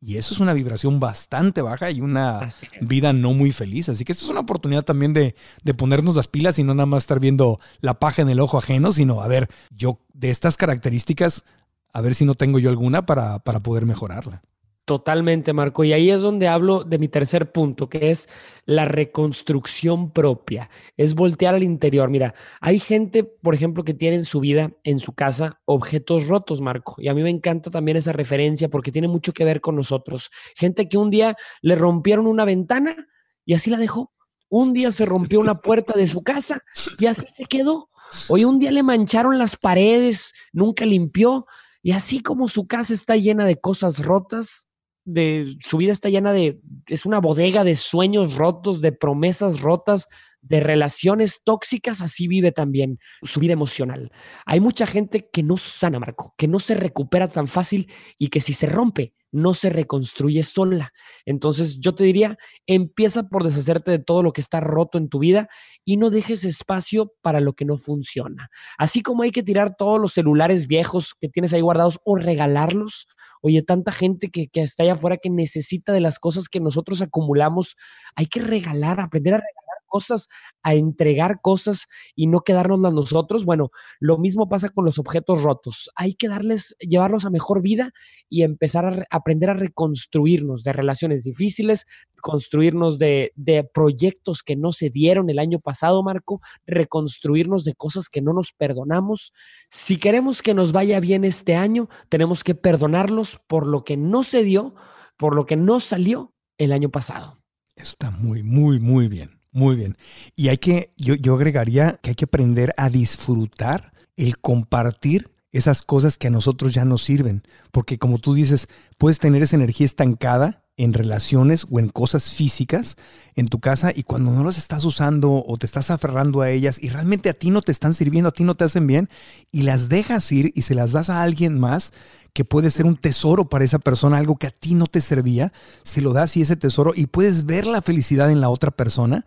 Y eso es una vibración bastante baja y una vida no muy feliz. Así que esto es una oportunidad también de, de, ponernos las pilas y no nada más estar viendo la paja en el ojo ajeno, sino, a ver, yo de estas características, a ver si no tengo yo alguna para, para poder mejorarla. Totalmente, Marco. Y ahí es donde hablo de mi tercer punto, que es la reconstrucción propia. Es voltear al interior. Mira, hay gente, por ejemplo, que tiene en su vida, en su casa, objetos rotos, Marco. Y a mí me encanta también esa referencia porque tiene mucho que ver con nosotros. Gente que un día le rompieron una ventana y así la dejó. Un día se rompió una puerta de su casa y así se quedó. Hoy un día le mancharon las paredes, nunca limpió y así como su casa está llena de cosas rotas, de su vida está llena de, es una bodega de sueños rotos, de promesas rotas, de relaciones tóxicas, así vive también su vida emocional. Hay mucha gente que no sana, Marco, que no se recupera tan fácil y que si se rompe, no se reconstruye sola. Entonces yo te diría, empieza por deshacerte de todo lo que está roto en tu vida y no dejes espacio para lo que no funciona. Así como hay que tirar todos los celulares viejos que tienes ahí guardados o regalarlos. Oye, tanta gente que, que está allá afuera que necesita de las cosas que nosotros acumulamos, hay que regalar, aprender a regalar cosas, a entregar cosas y no quedárnoslas nosotros. Bueno, lo mismo pasa con los objetos rotos. Hay que darles, llevarlos a mejor vida y empezar a aprender a reconstruirnos de relaciones difíciles, construirnos de, de proyectos que no se dieron el año pasado, Marco, reconstruirnos de cosas que no nos perdonamos. Si queremos que nos vaya bien este año, tenemos que perdonarlos por lo que no se dio, por lo que no salió el año pasado. Está muy, muy, muy bien. Muy bien. Y hay que, yo, yo agregaría que hay que aprender a disfrutar el compartir esas cosas que a nosotros ya nos sirven. Porque como tú dices, puedes tener esa energía estancada en relaciones o en cosas físicas en tu casa y cuando no las estás usando o te estás aferrando a ellas y realmente a ti no te están sirviendo, a ti no te hacen bien y las dejas ir y se las das a alguien más que puede ser un tesoro para esa persona, algo que a ti no te servía, se lo das y ese tesoro y puedes ver la felicidad en la otra persona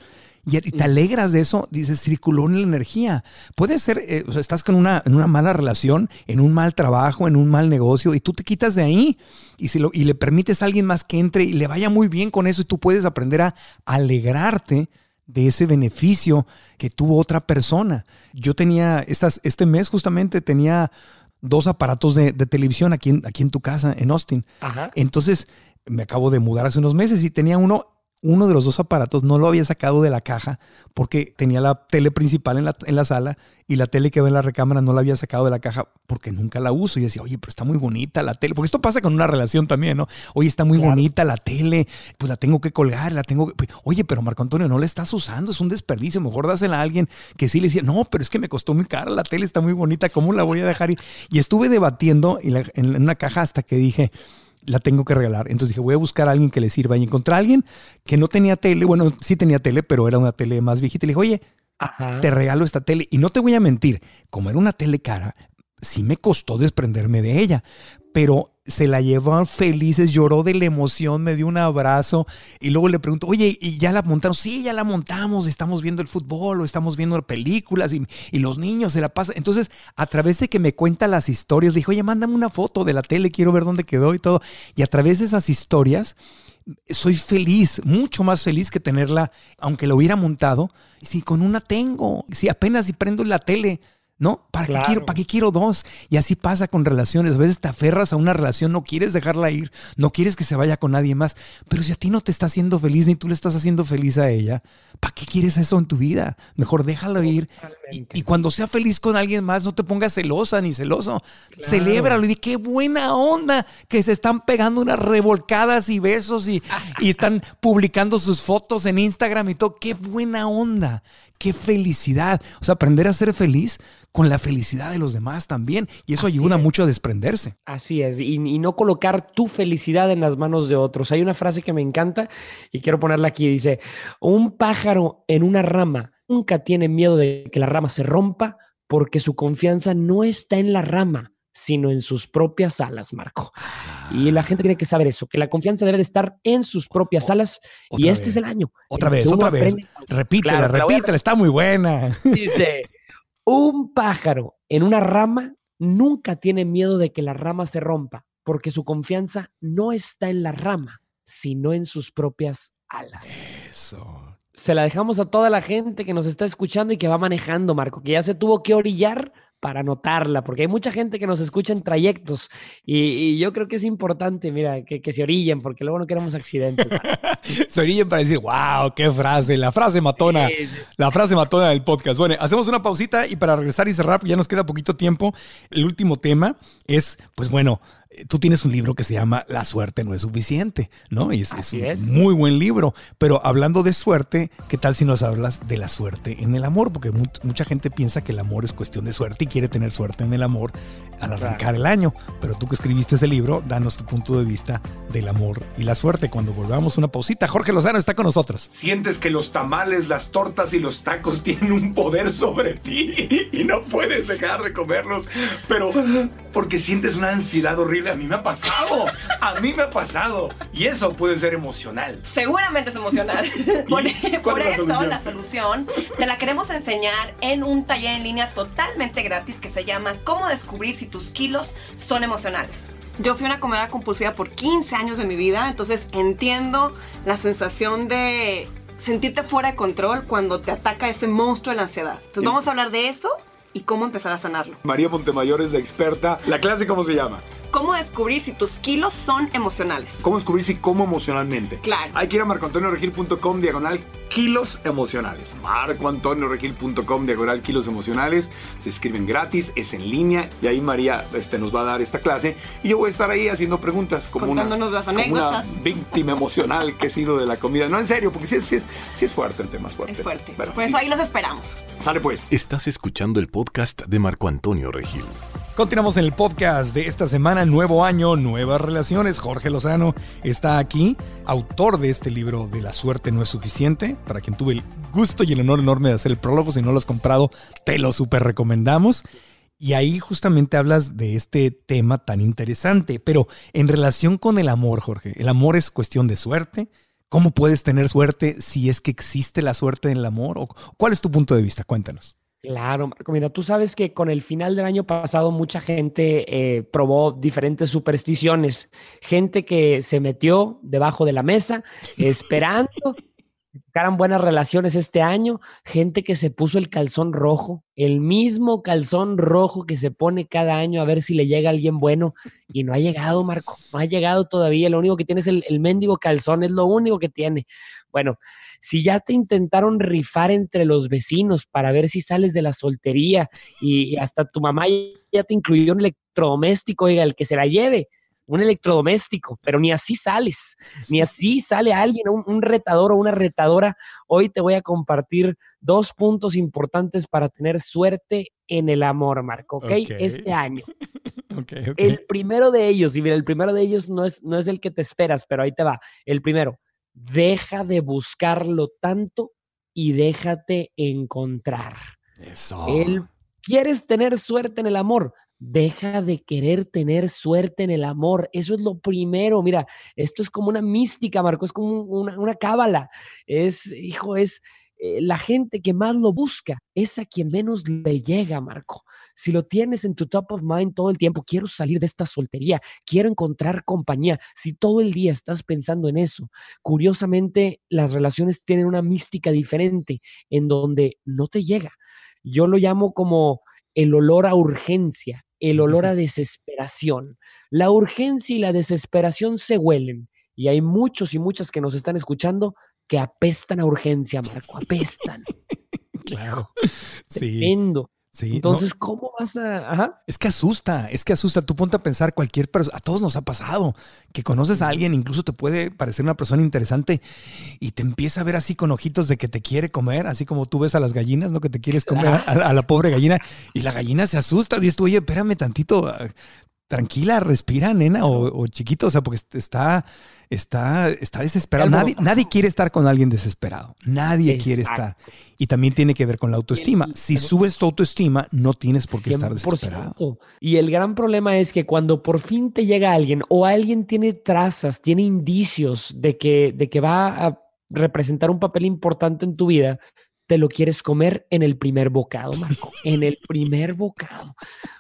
y, te alegras de eso, dices, circuló en la energía. Puede ser, eh, o sea, estás con una, en una mala relación, en un mal trabajo, en un mal negocio, y tú te quitas de ahí y, si lo, y le permites a alguien más que entre y le vaya muy bien con eso, y tú puedes aprender a alegrarte de ese beneficio que tuvo otra persona. Yo tenía, estas, este mes justamente tenía dos aparatos de, televisión aquí en, aquí en tu casa, en Austin. Entonces, me acabo de mudar hace unos meses y tenía uno uno de los dos aparatos no lo había sacado de la caja porque tenía la tele principal en la, en la, sala y la tele que ve en la recámara no la había sacado de la caja porque nunca la uso. Y decía, oye, pero está muy bonita la tele. Porque esto pasa con una relación también, ¿no? Oye, está muy bonita la tele, pues la tengo que colgar, la tengo que... Pues, oye, pero Marco Antonio, no la estás usando, es un desperdicio. Mejor dásela a alguien que sí le decía, no, pero es que me costó muy cara, la tele está muy bonita, ¿cómo la voy a dejar? Y, y estuve debatiendo en una caja hasta que dije la tengo que regalar. Entonces dije, voy a buscar a alguien que le sirva. Y encontré a alguien que no tenía tele. Bueno, sí tenía tele, pero era una tele más viejita. Y le dije, oye, te regalo esta tele. Y no te voy a mentir, como era una tele cara, sí me costó desprenderme de ella. Pero se la llevó felices, lloró de la emoción, me dio un abrazo y luego le pregunto, oye, ¿y ya la montaron? Sí, ya la montamos, estamos viendo el fútbol o estamos viendo películas y, los niños se la pasan. Entonces, a través de que me cuenta las historias, le dije, oye, mándame una foto de la tele, quiero ver dónde quedó y todo. Y a través de esas historias, soy feliz, mucho más feliz que tenerla, aunque lo hubiera montado. Si con una tengo, si apenas si prendo la tele, ¿no? ¿Para, qué quiero, ¿Para qué quiero dos? Y así pasa con relaciones. A veces te aferras a una relación, no quieres dejarla ir, no quieres que se vaya con nadie más. Pero si a ti no te está haciendo feliz ni tú le estás haciendo feliz a ella, ¿para qué quieres eso en tu vida? Mejor déjalo ir. Y, cuando sea feliz con alguien más, no te pongas celosa ni celoso. Celébralo y di qué buena onda que se están pegando unas revolcadas y besos y, y están publicando sus fotos en Instagram y todo. Qué buena onda qué felicidad. O sea, aprender a ser feliz con la felicidad de los demás también. Y eso ayuda mucho a desprenderse. Así es. Y, no colocar tu felicidad en las manos de otros. Hay una frase que me encanta y quiero ponerla aquí. Dice, un pájaro en una rama nunca tiene miedo de que la rama se rompa porque su confianza no está en la rama, sino en sus propias alas, Marco. Y la gente tiene que saber eso, que la confianza debe de estar en sus propias alas y este es el año. Otra vez, otra vez. Repítela, repítela, está muy buena. Dice, un pájaro en una rama nunca tiene miedo de que la rama se rompa, porque su confianza no está en la rama, sino en sus propias alas. Eso. Se la dejamos a toda la gente que nos está escuchando y que va manejando, Marco, que ya se tuvo que orillar para anotarla, porque hay mucha gente que nos escucha en trayectos y, yo creo que es importante, mira, que, se orillen, porque luego no queremos accidentes. se orillen para decir, wow, qué frase, la frase matona, la frase matona del podcast. Bueno, hacemos una pausita y para regresar y cerrar, ya nos queda poquito tiempo, el último tema es, pues bueno, tú tienes un libro que se llama La suerte no es suficiente, ¿no? Y es, un muy buen libro. Pero hablando de suerte, ¿qué tal si nos hablas de la suerte en el amor? Porque mucha gente piensa que el amor es cuestión de suerte y quiere tener suerte en el amor al arrancar el año. Pero tú que escribiste ese libro, danos tu punto de vista del amor y la suerte. Cuando volvamos una pausita, Jorge Lozano está con nosotros. Sientes que los tamales, las tortas y los tacos tienen un poder sobre ti y no puedes dejar de comerlos, pero porque sientes una ansiedad horrible a mí me ha pasado. A mí me ha pasado. Y eso puede ser emocional. Seguramente es emocional. por, eso la solución te la queremos enseñar en un taller en línea totalmente gratis que se llama Cómo descubrir si tus kilos son emocionales. Yo fui una comedora compulsiva por 15 años de mi vida, entonces entiendo la sensación de sentirte fuera de control cuando te ataca ese monstruo de la ansiedad. Entonces vamos a hablar de eso y cómo empezar a sanarlo. María Montemayor es la experta. ¿La clase cómo se llama? Cómo descubrir si tus kilos son emocionales. ¿Cómo descubrir si como emocionalmente? Claro. Hay que ir a marcoantonioregil.com diagonal kilos emocionales. marcoantonioregil.com diagonal kilos emocionales. Se escriben gratis, es en línea y ahí María este, nos va a dar esta clase y yo voy a estar ahí haciendo preguntas como, una, Contándonos las como una anécdotas. víctima emocional que he sido de la comida. No, en serio, porque sí es fuerte el tema, es fuerte. Es fuerte. Bueno, Por eso ahí los esperamos. Sale pues. Estás escuchando el podcast de Marco Antonio Regil. Continuamos en el podcast de esta semana, nuevo año, nuevas relaciones. Jorge Lozano está aquí, autor de este libro de La suerte no es suficiente, para quien tuve el gusto y el honor enorme de hacer el prólogo. Si no lo has comprado, te lo súper recomendamos. Y ahí justamente hablas de este tema tan interesante, pero en relación con el amor, Jorge, el amor es cuestión de suerte. ¿Cómo puedes tener suerte si es que existe la suerte en el amor? ¿O ¿Cuál es tu punto de vista? Cuéntanos. Claro, Marco. Mira, tú sabes que con el final del año pasado mucha gente eh, probó diferentes supersticiones. Gente que se metió debajo de la mesa esperando que tocaran buenas relaciones este año. Gente que se puso el calzón rojo, el mismo calzón rojo que se pone cada año a ver si le llega alguien bueno. Y no ha llegado, Marco. No ha llegado todavía. Lo único que tiene es el, el mendigo calzón, es lo único que tiene. Bueno, si ya te intentaron rifar entre los vecinos para ver si sales de la soltería y, y hasta tu mamá ya te incluyó un electrodoméstico, oiga, el que se la lleve, un electrodoméstico, pero ni así sales, ni así sale alguien, un, un retador o una retadora. Hoy te voy a compartir dos puntos importantes para tener suerte en el amor, Marco, ¿ok? Ok. Este año. El primero de ellos, y mira, el primero de ellos no es, no es el que te esperas, pero ahí te va. El primero, deja de buscarlo tanto y déjate encontrar. Eso. El, ¿Quieres tener suerte en el amor? Deja de querer tener suerte en el amor. Eso es lo primero. Mira, esto es como una mística, Marco, es como un- una, una cábala. Es, hijo, es eh, la gente que más lo busca, es a quien menos le llega, Marco. Si lo tienes en tu top of mind todo el tiempo, quiero salir de esta soltería, quiero encontrar compañía. Si todo el día estás pensando en eso, curiosamente las relaciones tienen una mística diferente en donde no te llega. Yo lo llamo como el olor a urgencia, el olor a desesperación. La urgencia y la desesperación se huelen y hay muchos y muchas que nos están escuchando que apestan a urgencia, Marco, apestan. Claro. Sí. Tremendo. Sí, no, Entonces, ¿cómo vas a...? Ajá. es que asusta, es que asusta. Tú ponte a pensar cualquier persona, a todos nos ha pasado, que conoces a alguien, incluso te puede parecer una persona interesante y te empieza a ver así con ojitos de que te quiere comer, así como tú ves a las gallinas, ¿no? Que te quieres comer a, a la pobre gallina y la gallina se asusta. Dices tú, oye, espérame tantito, ah, tranquila, respira, nena, o, o chiquito, o sea, porque está, está, está desesperado. Nadie quiere estar con alguien desesperado. Nadie quiere estar. Y también tiene que ver con la autoestima. Si subes tu autoestima, no tienes por qué estar 100%. desesperado. Y el gran problema es que cuando por fin te llega alguien o alguien tiene trazas, tiene indicios de que, de que va a representar un papel importante en tu vida, te lo quieres comer en el primer bocado, Marco, en el primer bocado.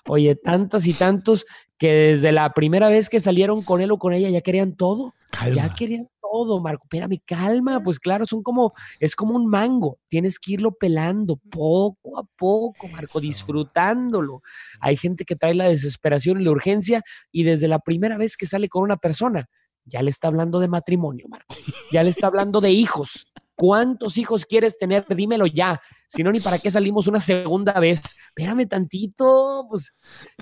Oye, tantos y tantos que desde la primera vez que salieron con él o con ella ya querían todo. Calma. Ya querían todo, Marco. Espérame, calma. Pues claro, son como, es como un mango. Tienes que irlo pelando poco a poco, Marco, Eso. disfrutándolo. Hay gente que trae la desesperación y la urgencia y desde la primera vez que sale con una persona, ya le está hablando de matrimonio, Marco. Ya le está hablando de hijos. ¿Cuántos hijos quieres tener? Dímelo ya. Si no, ni para qué salimos una segunda vez. Espérame tantito. Pues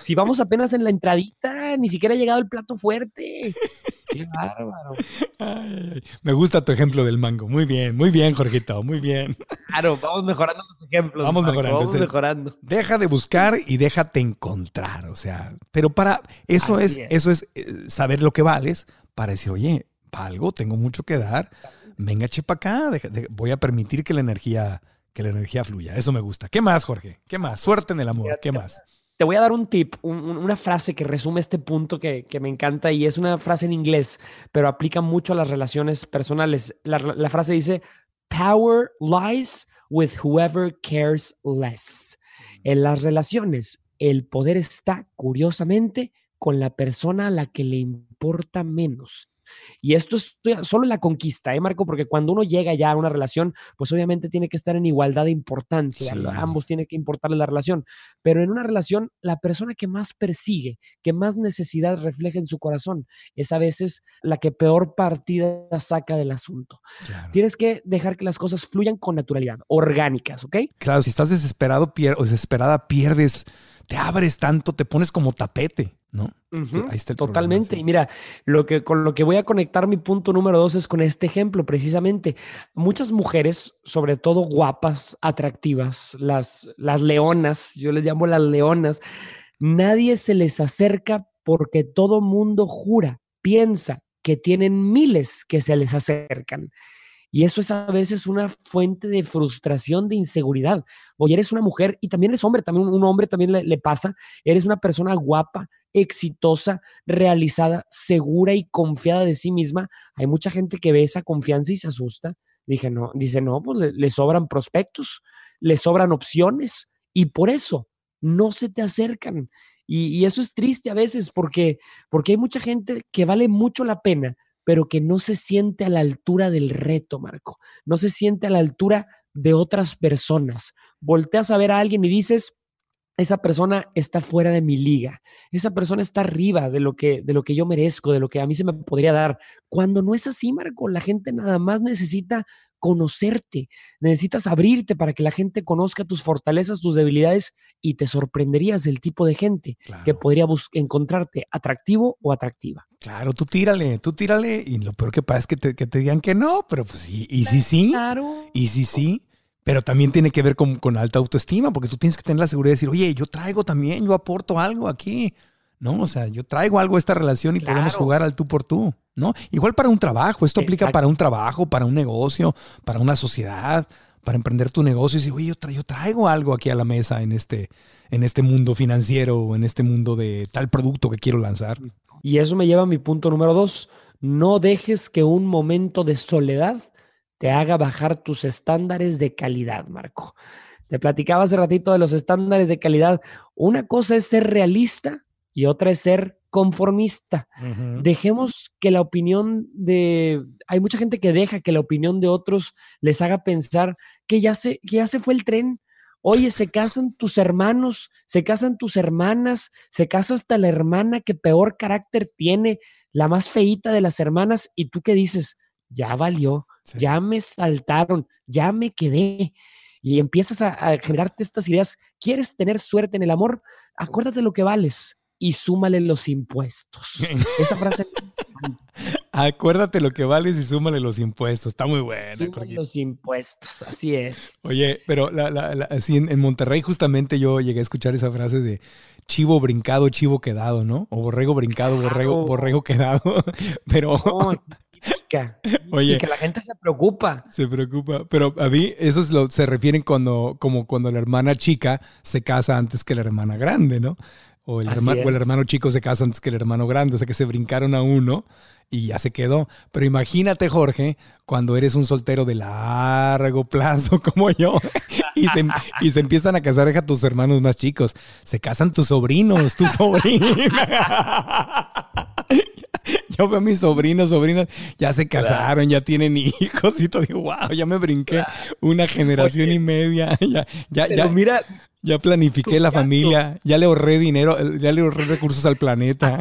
si vamos apenas en la entradita, ni siquiera ha llegado el plato fuerte. Qué bárbaro. Ay, ay, ay. Me gusta tu ejemplo del mango. Muy bien, muy bien, Jorgito, muy bien. Claro, vamos mejorando los ejemplos. Vamos Marco, mejorando, Vamos mejorando. Deja de buscar y déjate encontrar. O sea, pero para eso es, es. eso es eh, saber lo que vales para decir, oye, valgo, tengo mucho que dar. Venga, che para acá. deja- de- voy a permitir que la energía, que la energía fluya. Eso me gusta. ¿Qué más, Jorge? ¿Qué más? Suerte en el amor. ¿Qué más? Te voy a dar un tip, un- un- una frase que resume este punto que, me encanta y es una frase en inglés, pero aplica mucho a las relaciones personales. La frase dice, Power lies with whoever cares less. En las relaciones, el poder está, curiosamente, con la persona a la que le importa menos. Y esto es solo en la conquista, ¿eh, Marco? Porque cuando uno llega ya a una relación, pues obviamente tiene que estar en igualdad de importancia. Ambos tienen que importarle la relación. Pero en una relación, la persona que más persigue, que más necesidad refleja en su corazón, es a veces la que peor partida saca del asunto. Tienes que dejar que las cosas fluyan con naturalidad, orgánicas, ¿ok? Claro, si estás desesperado o desesperada, pierdes, te abres tanto, te pones como tapete. ¿No? Ahí está Totalmente. Y mira, lo que, con lo que voy a conectar mi punto número dos es con este ejemplo, precisamente. Muchas mujeres, sobre todo guapas, atractivas, las, las leonas, yo les llamo las leonas, nadie se les acerca porque todo mundo jura, piensa que tienen miles que se les acercan. Y eso es a veces una fuente de frustración, de inseguridad. Oye, eres una mujer y también eres hombre, también un hombre también le, pasa, eres una persona guapa, exitosa, realizada, segura y confiada de sí misma, hay mucha gente que ve esa confianza y se asusta. Dije, no, dice, no, pues le, sobran prospectos, le sobran opciones y por eso no se te acercan. Y, eso es triste a veces porque, porque hay mucha gente que vale mucho la pena, pero que no se siente a la altura del reto, Marco. No se siente a la altura de otras personas. Volteas a ver a alguien y dices, esa persona está fuera de mi liga, esa persona está arriba de lo que de lo que yo merezco, de lo que a mí se me podría dar. Cuando no es así, Marco, la gente nada más necesita conocerte, necesitas abrirte para que la gente conozca tus fortalezas, tus debilidades y te sorprenderías del tipo de gente que podría encontrarte atractivo o atractiva. Claro, tú tírale, tú tírale y lo peor que pasa es que te, que te digan que no, pero pues sí, y sí, sí, claro. y sí, sí. Pero también tiene que ver con, alta autoestima, porque tú tienes que tener la seguridad de decir, oye, yo traigo también, yo aporto algo aquí, ¿no? O sea, yo traigo algo a esta relación y podemos jugar al tú por tú, ¿no? Igual para un trabajo, esto aplica para un trabajo, para un negocio, para una sociedad, para emprender tu negocio y decir, oye, yo, traigo algo aquí a la mesa en este, en este mundo financiero o en este mundo de tal producto que quiero lanzar. Y eso me lleva a mi punto número dos. No dejes que un momento de soledad te haga bajar tus estándares de calidad, Marco. Te platicaba hace ratito de los estándares de calidad. Una cosa es ser realista y otra es ser conformista. Dejemos que la opinión de... Hay mucha gente que deja que la opinión de otros les haga pensar que ya se, que ya se fue el tren. Oye, se casan tus hermanos, se casan tus hermanas, se casa hasta la hermana que peor carácter tiene, la más feita de las hermanas, y tú qué dices, ya valió, ya me saltaron, ya me quedé. Y empiezas a, generarte estas ideas. ¿Quieres tener suerte en el amor? Acuérdate lo que vales y súmale los impuestos. Esa frase. Acuérdate lo que vales y súmale los impuestos. Está muy buena. Súmale los impuestos, así es. Oye, pero así en, Monterrey justamente yo llegué a escuchar esa frase de chivo brincado, chivo quedado, ¿no? O borrego brincado, borrego, borrego quedado. Pero... Oye, y que la gente se preocupa. Se preocupa. Pero a mí, eso es lo, se refieren cuando, como cuando la hermana chica se casa antes que la hermana grande, ¿no? O el, hermano, o el hermano chico se casa antes que el hermano grande. O sea que se brincaron a uno y ya se quedó. Pero imagínate, Jorge, cuando eres un soltero de largo plazo como yo y se, y se empiezan a casar a tus hermanos más chicos. Se casan tus sobrinos, tus sobrinos. yo veo a mis sobrinos, sobrinas, ya se casaron, ya tienen hijos y todo. Digo, wow, ya me brinqué una generación y media. Ya, ya, ya, mira, ya planifiqué la familia, ya le ahorré dinero, ya le ahorré recursos al planeta.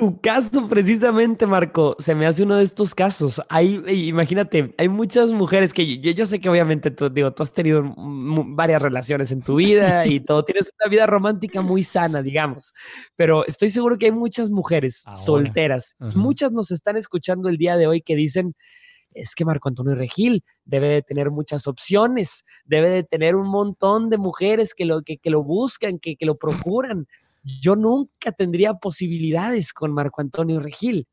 Tu caso, precisamente, Marco, se me hace uno de estos casos. Hay, imagínate, hay muchas mujeres que yo, yo sé que obviamente tú, digo, tú has tenido varias relaciones en tu vida y todo, tienes una vida romántica muy sana, digamos, pero estoy seguro que hay muchas mujeres solteras, muchas nos están escuchando el día de hoy que dicen, es que Marco Antonio Regil debe de tener muchas opciones, debe de tener un montón de mujeres que lo, que, que lo buscan, que, que lo procuran yo nunca tendría posibilidades con Marco Antonio Regil.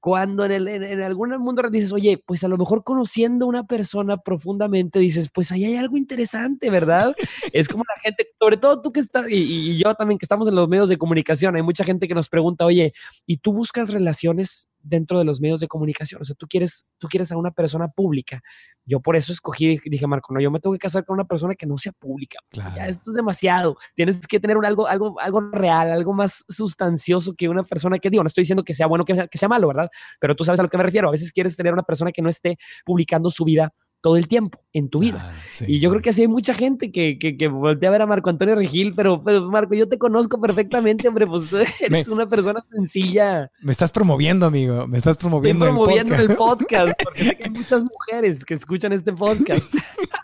Cuando en, el, en, algún mundo dices, oye, pues a lo mejor conociendo a una persona profundamente, dices, pues ahí hay algo interesante, ¿verdad? es como la gente, sobre todo tú que estás, y, yo también que estamos en los medios de comunicación, hay mucha gente que nos pregunta, oye, ¿y tú buscas relaciones dentro de los medios de comunicación. O sea, tú quieres, tú quieres a una persona pública. Yo por eso escogí, dije, Marco, no, yo me tengo que casar con una persona que no sea pública. Ya, esto es demasiado. Tienes que tener un, algo, algo, algo real, algo más sustancioso que una persona que, digo, no estoy diciendo que sea bueno, que que sea malo, ¿verdad? Pero tú sabes a lo que me refiero. A veces quieres tener una persona que no esté publicando su vida todo el tiempo en tu vida. y yo creo que así hay mucha gente que, que, que, voltea a ver a Marco Antonio Regil, pero, pero Marco, yo te conozco perfectamente, hombre, pues eres una persona sencilla. Me estás promoviendo, amigo, me estás promoviendo, Estoy promoviendo el podcast. porque sé que hay muchas mujeres que escuchan este podcast.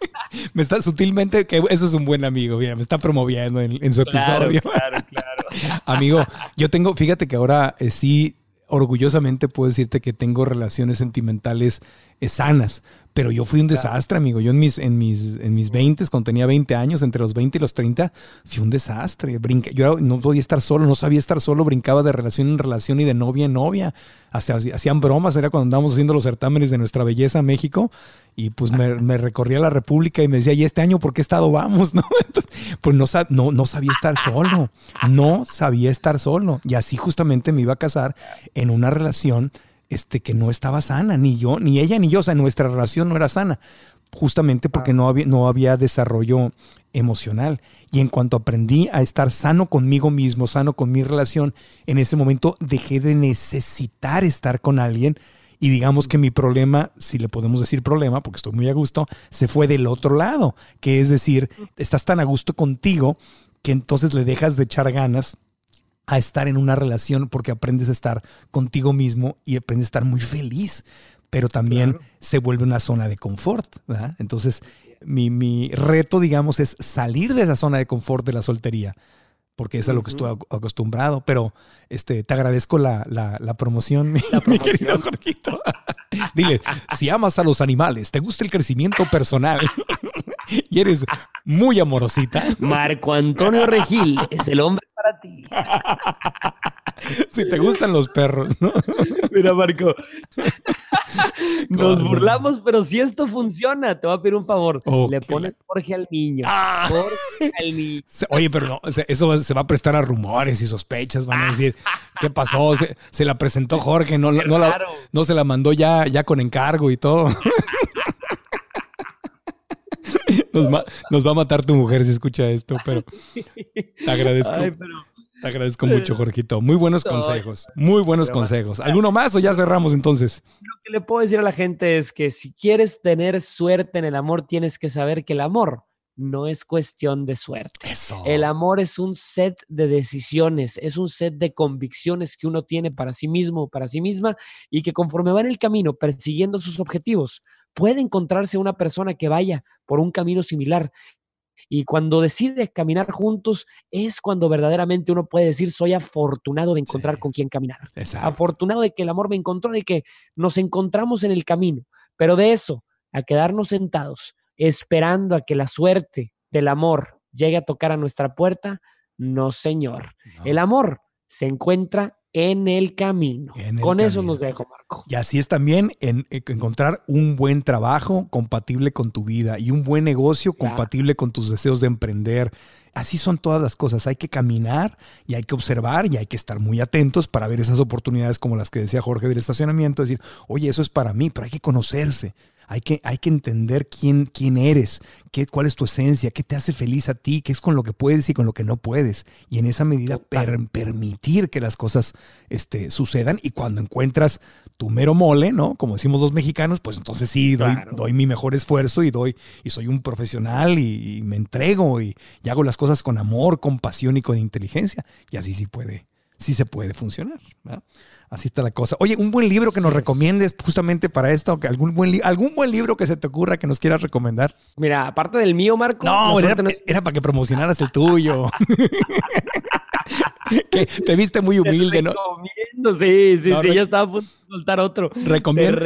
me está sutilmente, que eso es un buen amigo, mira, me está promoviendo en, su episodio. Claro, claro. amigo, yo tengo, fíjate que ahora eh, sí orgullosamente puedo decirte que tengo relaciones sentimentales eh, sanas, pero yo fui un desastre, amigo. Yo en mis, en mis, en mis 20, cuando tenía 20 años, entre los 20 y los 30, fui un desastre. yo no podía estar solo, no sabía estar solo, brincaba de relación en relación y de novia en novia. Hasta hacían bromas, era cuando andábamos haciendo los certámenes de nuestra belleza México. Y pues me, recorría la República y me decía, ¿y este año por qué estado vamos? ¿No? pues no, no, no sabía estar solo. No sabía estar solo. Y así justamente me iba a casar en una relación este, que no estaba sana, ni yo, ni ella, ni yo, o sea, nuestra relación no era sana, justamente porque no había, no había desarrollo emocional. Y en cuanto aprendí a estar sano conmigo mismo, sano con mi relación, en ese momento dejé de necesitar estar con alguien. Y digamos que mi problema, si le podemos decir problema, porque estoy muy a gusto, se fue del otro lado, que es decir, estás tan a gusto contigo que entonces le dejas de echar ganas a estar en una relación porque aprendes a estar contigo mismo y aprendes a estar muy feliz, pero también se vuelve una zona de confort. Entonces, mi, reto, digamos, es salir de esa zona de confort de la soltería, porque es a lo que estoy acostumbrado, pero este, te agradezco la, promoción, mi, querido Jorgito. Dile, si amas a los animales, te gusta el crecimiento personal y eres muy amorosita. Marco Antonio Regil es el hombre para ti. Si te gustan los perros, ¿no? Mira, Marco. Nos burlamos, pero si esto funciona, te voy a pedir un favor. Le pones Jorge al niño. Ah. Jorge al niño. Oye, pero no, eso se va a prestar a rumores y sospechas. Van a decir, ¿qué pasó? Se, la presentó Jorge, no, no, no se la mandó ya, ya con encargo y todo. Nos, va a matar tu mujer si escucha esto, pero te agradezco. Te agradezco mucho, Jorgito. Muy buenos consejos. Muy buenos consejos. ¿Alguno más o ya cerramos entonces? Lo que le puedo decir a la gente es que si quieres tener suerte en el amor, tienes que saber que el amor no es cuestión de suerte. El amor es un set de decisiones, es un set de convicciones que uno tiene para sí mismo, para sí misma, y que conforme va en el camino persiguiendo sus objetivos, puede encontrarse una persona que vaya por un camino similar. Y cuando decide caminar juntos es cuando verdaderamente uno puede decir, soy afortunado de encontrar con quién caminar. Afortunado de que el amor me encontró, de que nos encontramos en el camino. Pero de eso, a quedarnos sentados, esperando a que la suerte del amor llegue a tocar a nuestra puerta, no, señor. El amor se encuentra en el camino. Con eso nos dejo, Marco. Y así es también en, encontrar un buen trabajo compatible con tu vida y un buen negocio compatible con tus deseos de emprender. Así son todas las cosas. Hay que caminar y hay que observar y hay que estar muy atentos para ver esas oportunidades como las que decía Jorge del estacionamiento. Decir, oye, eso es para mí, pero hay que conocerse. Hay que, hay que entender quién, quién eres, qué, cuál es tu esencia, qué te hace feliz a ti, qué es con lo que puedes y con lo que no puedes. Y en esa medida permitir que las cosas este, sucedan. Y cuando encuentras tu mero mole, ¿no? Como decimos los mexicanos, pues entonces sí, doy, doy mi mejor esfuerzo y doy, y soy un profesional y, me entrego y, y, hago las cosas con amor, con pasión y con inteligencia. Y así sí puede, sí se puede funcionar. ¿verdad? Así está la cosa. Oye, un buen libro que nos recomiendes justamente para esto, algún buen, algún buen libro que se te ocurra que nos quieras recomendar. Mira, aparte del mío, Marco. No, era, era para que promocionaras el tuyo. que te viste muy humilde, ¿no? Sí, sí, sí, ya estaba a punto soltar otro. Recomiendo.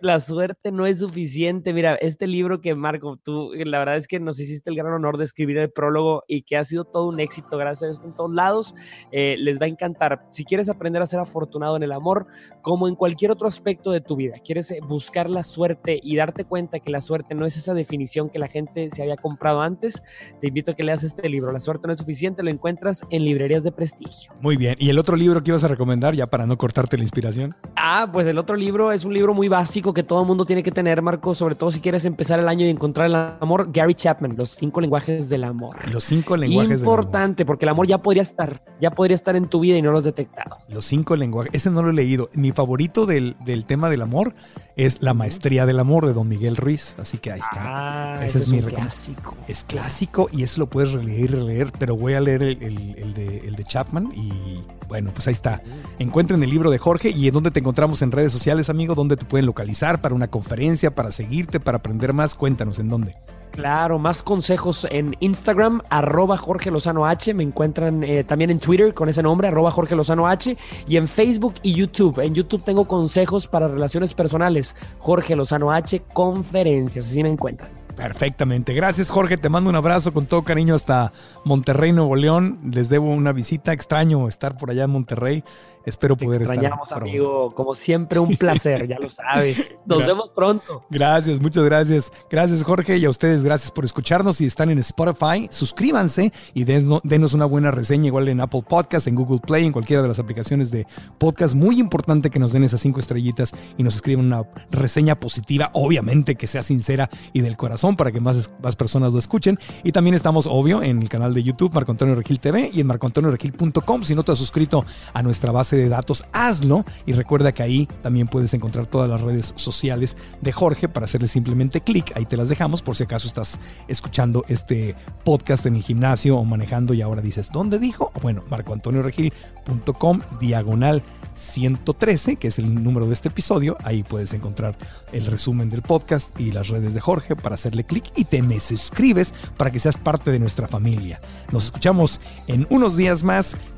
La suerte no es suficiente. Mira, este libro que Marco, tú, la verdad es que nos hiciste el gran honor de escribir el prólogo y que ha sido todo un éxito, gracias a esto en todos lados. Eh, les va a encantar. Si quieres aprender a ser afortunado en el amor, como en cualquier otro aspecto de tu vida, quieres eh, buscar la suerte y darte cuenta que la suerte no es esa definición que la gente se había comprado antes, te invito a que leas este libro. La suerte no es suficiente, lo encuentras en librerías de prestigio. Muy bien. ¿Y el otro libro que ibas a recomendar ya para no cortarte la inspiración? Ah, pues el otro libro es un libro muy básico que todo el mundo tiene que tener, Marco, sobre todo si quieres empezar el año y encontrar el amor. Gary Chapman, Los cinco lenguajes del amor. Los cinco lenguajes del amor. Importante, porque el amor ya podría estar, ya podría estar en tu vida y no lo has detectado. Los cinco lenguajes, ese no lo he leído. Mi favorito del, del tema del amor es La maestría del amor de Don Miguel Ruiz, así que ahí está. Ah, ese es, es mi clásico. Es clásico y eso lo puedes releer y releer, pero voy a leer el, el- el de, el de Chapman y bueno, pues ahí está. Encuentren el libro de Jorge y en dónde te encontramos en redes sociales, amigo, dónde te pueden localizar para una conferencia, para seguirte, para aprender más. Cuéntanos en dónde. Claro, más consejos en Instagram, arroba Jorge Lozano H. Me encuentran eh, también en Twitter con ese nombre, arroba Jorge Lozano H. Y en Facebook y YouTube. En YouTube tengo consejos para relaciones personales. Jorge Lozano H, conferencias. Así me encuentran. Perfectamente. Gracias, Jorge. Te mando un abrazo con todo cariño hasta Monterrey, Nuevo León. Les debo una visita. Extraño estar por allá en Monterrey. Espero poder Extrañamos, estar. pronto. amigo. Como siempre, un placer, ya lo sabes. Nos Gra- vemos pronto. Gracias, muchas gracias. Gracias, Jorge, y a ustedes, gracias por escucharnos. Si están en Spotify, suscríbanse y desno- denos una buena reseña, igual en Apple Podcast, en Google Play, en cualquiera de las aplicaciones de podcast. Muy importante que nos den esas cinco estrellitas y nos escriban una reseña positiva, obviamente que sea sincera y del corazón para que más, más personas lo escuchen. Y también estamos, obvio, en el canal de YouTube, Marco Antonio Regil TV y en marcoantonioregil.com. Si no te has suscrito a nuestra base de datos, hazlo y recuerda que ahí también puedes encontrar todas las redes sociales de Jorge para hacerle simplemente clic. Ahí te las dejamos por si acaso estás escuchando este podcast en el gimnasio o manejando y ahora dices, ¿dónde dijo? Bueno, marcoantonioregil.com diagonal 113, que es el número de este episodio. Ahí puedes encontrar el resumen del podcast y las redes de Jorge para hacerle clic y te me suscribes para que seas parte de nuestra familia. Nos escuchamos en unos días más.